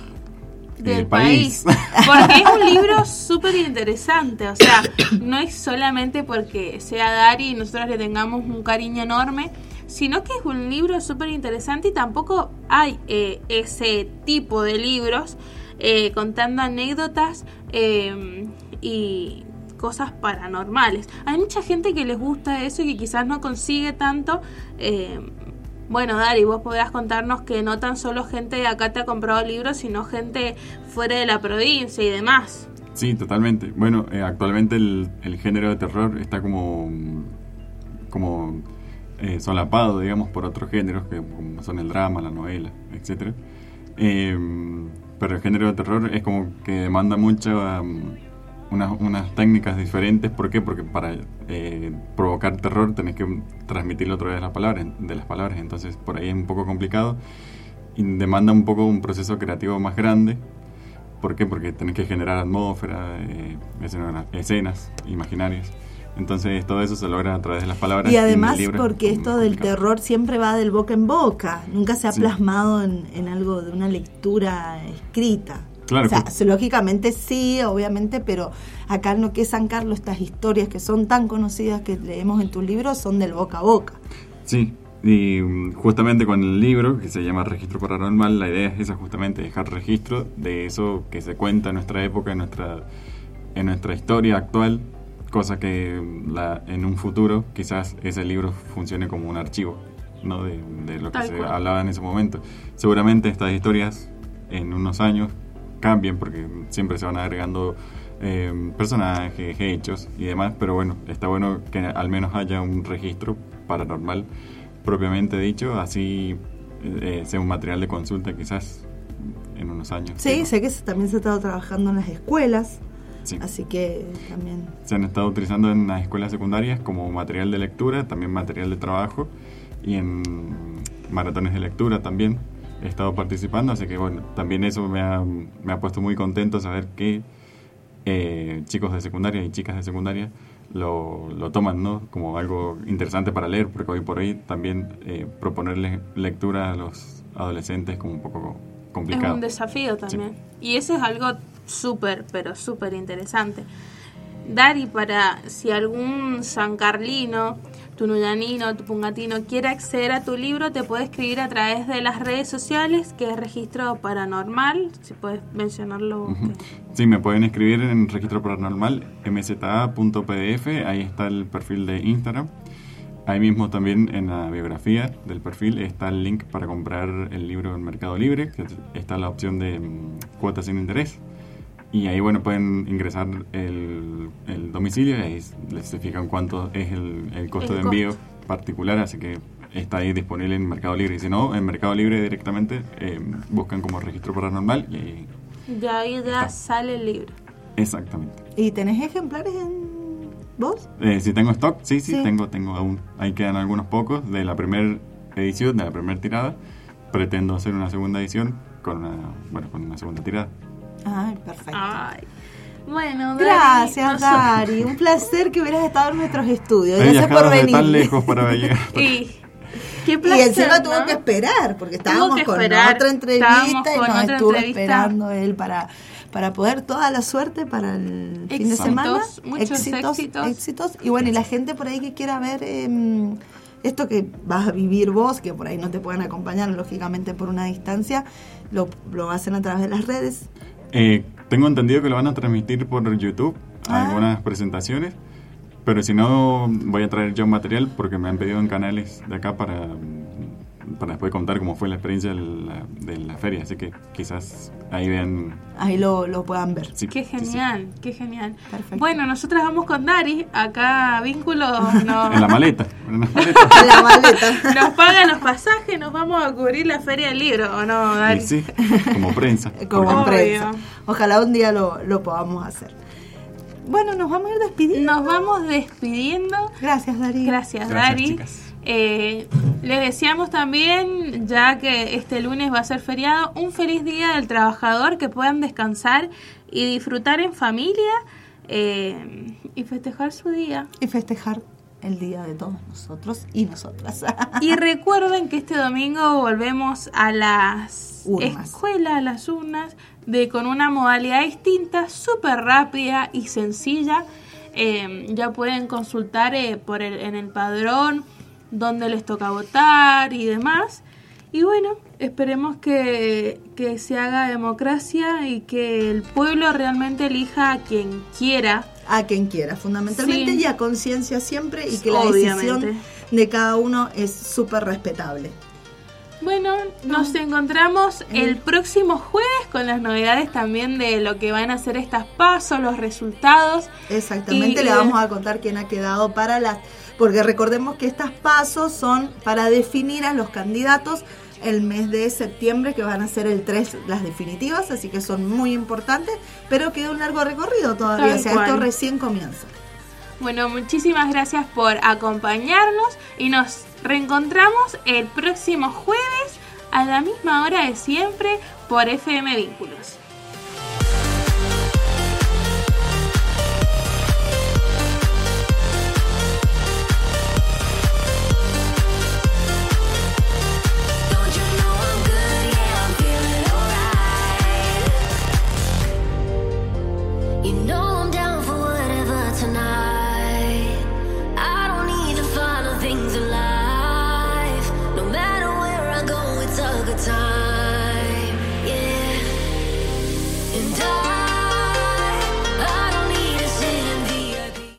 [SPEAKER 2] del
[SPEAKER 12] el
[SPEAKER 2] país.
[SPEAKER 12] país. (laughs)
[SPEAKER 2] Porque es un libro súper interesante. O sea, no es solamente porque sea Dari y nosotros le tengamos un cariño enorme, sino que es un libro súper interesante y tampoco hay eh, ese tipo de libros eh, contando anécdotas eh, y cosas paranormales. Hay mucha gente que les gusta eso y que quizás no consigue tanto. bueno, Dari, vos podrás contarnos que no tan solo gente de acá te ha comprado libros, sino gente fuera de la provincia y demás.
[SPEAKER 12] Sí, totalmente. Bueno, actualmente el, el género de terror está como, como eh, solapado, digamos, por otros géneros que son el drama, la novela, etcétera. Eh, pero el género de terror es como que demanda mucho um, unas, unas técnicas diferentes. ¿Por qué? Porque para eh, provocar terror tenés que transmitirlo a través de las palabras, de las palabras. Entonces por ahí es un poco complicado y demanda un poco un proceso creativo más grande. ¿Por qué? Porque tenés que generar atmósfera, eh, escena- escenas imaginarias. Entonces todo eso se logra a través de las palabras.
[SPEAKER 3] Y además
[SPEAKER 12] libro es
[SPEAKER 3] porque
[SPEAKER 12] muy
[SPEAKER 3] esto del terror siempre va del boca en boca, nunca se ha
[SPEAKER 12] Sí.
[SPEAKER 3] plasmado en, en algo de una lectura escrita.
[SPEAKER 12] Claro,
[SPEAKER 3] o sea,
[SPEAKER 12] que-
[SPEAKER 3] lógicamente sí, obviamente, pero acá en lo que es San Carlos, estas historias que son tan conocidas que leemos en tus libros son del boca a boca.
[SPEAKER 12] Sí, y mm, justamente con el libro que se llama Registro Paranormal, la idea es esa justamente, dejar registro de eso que se cuenta en nuestra época, en nuestra, en nuestra historia actual, cosa que mm, la, en un futuro quizás ese libro funcione como un archivo ¿no? de, de lo que
[SPEAKER 2] Tal
[SPEAKER 12] se
[SPEAKER 2] cual.
[SPEAKER 12] hablaba en ese momento. Seguramente estas historias en unos años cambien porque siempre se van agregando eh, personajes, hechos y demás, pero bueno, está bueno que al menos haya un registro paranormal propiamente dicho, así eh, sea un material de consulta quizás en unos años.
[SPEAKER 3] Sí, sé que se- también se ha estado trabajando en las escuelas,
[SPEAKER 12] sí.
[SPEAKER 3] así que también...
[SPEAKER 12] Se han estado utilizando en las escuelas secundarias como material de lectura, también material de trabajo y en maratones de lectura también he estado participando, así que bueno, también eso me ha, me ha puesto muy contento saber que eh, chicos de secundaria y chicas de secundaria lo, lo toman ¿no? como algo interesante para leer, porque hoy por hoy también eh, proponerle lectura a los adolescentes como un poco
[SPEAKER 2] Es un desafío también. Y eso es algo súper, pero súper interesante. Dari, para si algún sancarlino, tunuyanino, tupungatino quiere acceder a tu libro, te puede escribir a través de las redes sociales, que es Registro Paranormal, si puedes mencionarlo.
[SPEAKER 12] Sí, me pueden escribir en registro paranormal mza.pdf, ahí está el perfil de Instagram. Ahí mismo también en la biografía del perfil está el link para comprar el libro en Mercado Libre, que está la opción de mm, cuotas sin interés. Y ahí, bueno, pueden ingresar el, el domicilio y ahí les se fijan cuánto es el, el costo
[SPEAKER 2] El
[SPEAKER 12] de envío particular, así que está ahí disponible en Mercado Libre. Y si no, en Mercado Libre directamente eh, buscan como registro paranormal y ahí,
[SPEAKER 2] De ahí ya sale el libro.
[SPEAKER 12] exactamente.
[SPEAKER 3] ¿Y tenés ejemplares en vos?
[SPEAKER 12] Eh, si tengo stock, sí, sí,
[SPEAKER 3] Sí.
[SPEAKER 12] tengo, tengo aún. Ahí quedan algunos pocos de la primera edición, de la primera tirada. Pretendo hacer una segunda edición con una, bueno, con una segunda tirada.
[SPEAKER 3] Ay, perfecto.
[SPEAKER 2] Ay. Bueno, Dari,
[SPEAKER 3] Gracias, Dari. Un placer que hubieras estado en nuestros estudios.
[SPEAKER 12] He
[SPEAKER 3] Gracias por venir.
[SPEAKER 12] tan lejos para (laughs) llegar.
[SPEAKER 2] Y qué
[SPEAKER 3] Y
[SPEAKER 2] placer,
[SPEAKER 3] encima tuvo
[SPEAKER 2] ¿no?
[SPEAKER 3] que esperar, porque estábamos
[SPEAKER 2] que
[SPEAKER 3] con otra entrevista y nos
[SPEAKER 2] otra
[SPEAKER 3] estuvo
[SPEAKER 2] entrevista.
[SPEAKER 3] esperando él para, para poder toda la suerte para el fin de
[SPEAKER 2] Éxitos,
[SPEAKER 3] semana.
[SPEAKER 2] muchos éxitos.
[SPEAKER 3] éxitos. Y bueno, y la gente por ahí que quiera ver em, esto que vas a vivir vos, que por ahí no te pueden acompañar, lógicamente por una distancia, lo, lo hacen a través de las redes.
[SPEAKER 12] Eh, tengo entendido que lo van a transmitir por YouTube,
[SPEAKER 3] Ah.
[SPEAKER 12] algunas presentaciones. Pero si no, voy a traer yo material porque me han pedido en canales de acá para para después contar cómo fue la experiencia de la, de la feria. Así que quizás ahí vean.
[SPEAKER 3] Ahí lo, lo puedan ver.
[SPEAKER 12] Sí,
[SPEAKER 2] Qué
[SPEAKER 12] sí, sí.
[SPEAKER 2] genial, qué genial.
[SPEAKER 3] Perfecto.
[SPEAKER 2] Bueno, nosotras vamos con Dari, acá vínculo no, (laughs)
[SPEAKER 12] En la maleta. En la maleta. (laughs)
[SPEAKER 3] En la maleta.
[SPEAKER 2] nos pagan los pasajes, nos vamos a cubrir la feria del libro, ¿o no, Dari?
[SPEAKER 12] Sí, como prensa. (laughs)
[SPEAKER 3] Como
[SPEAKER 2] Obvio.
[SPEAKER 3] prensa. Ojalá un día lo, lo podamos hacer. Bueno, nos vamos a ir despidiendo.
[SPEAKER 2] Nos vamos despidiendo.
[SPEAKER 3] Gracias, Darío.
[SPEAKER 2] Gracias,
[SPEAKER 12] Gracias,
[SPEAKER 2] Dari.
[SPEAKER 12] chicas.
[SPEAKER 2] Eh, les deseamos también, ya que este lunes va a ser feriado, un feliz día del trabajador, que puedan descansar y disfrutar en familia eh, y festejar su día.
[SPEAKER 3] Y festejar el día de todos nosotros y nosotras.
[SPEAKER 2] Y recuerden que este domingo volvemos a las
[SPEAKER 3] Urnas.
[SPEAKER 2] escuelas, a las urnas, de, con una modalidad distinta, súper rápida y sencilla. Eh, ya pueden consultar eh, por el, en el padrón dónde les toca votar y demás. Y bueno, esperemos que, que se haga democracia y que el pueblo realmente elija a quien quiera.
[SPEAKER 3] a quien quiera, fundamentalmente,
[SPEAKER 2] Sí.
[SPEAKER 3] y a conciencia siempre, y que la decisión de cada uno es súper respetable.
[SPEAKER 2] Bueno, nos encontramos el próximo jueves con las novedades también de lo que van a ser estas pasos, los resultados.
[SPEAKER 3] Exactamente,
[SPEAKER 2] Y-
[SPEAKER 3] le vamos a contar quién ha quedado para las... Porque recordemos que estas pasos son para definir a los candidatos el mes de septiembre, que van a ser el 3 las definitivas, así que son muy importantes, pero queda un largo recorrido todavía, o sea, esto recién comienza.
[SPEAKER 2] Bueno, muchísimas gracias por acompañarnos y nos reencontramos el próximo jueves a la misma hora de siempre por FM Vínculos.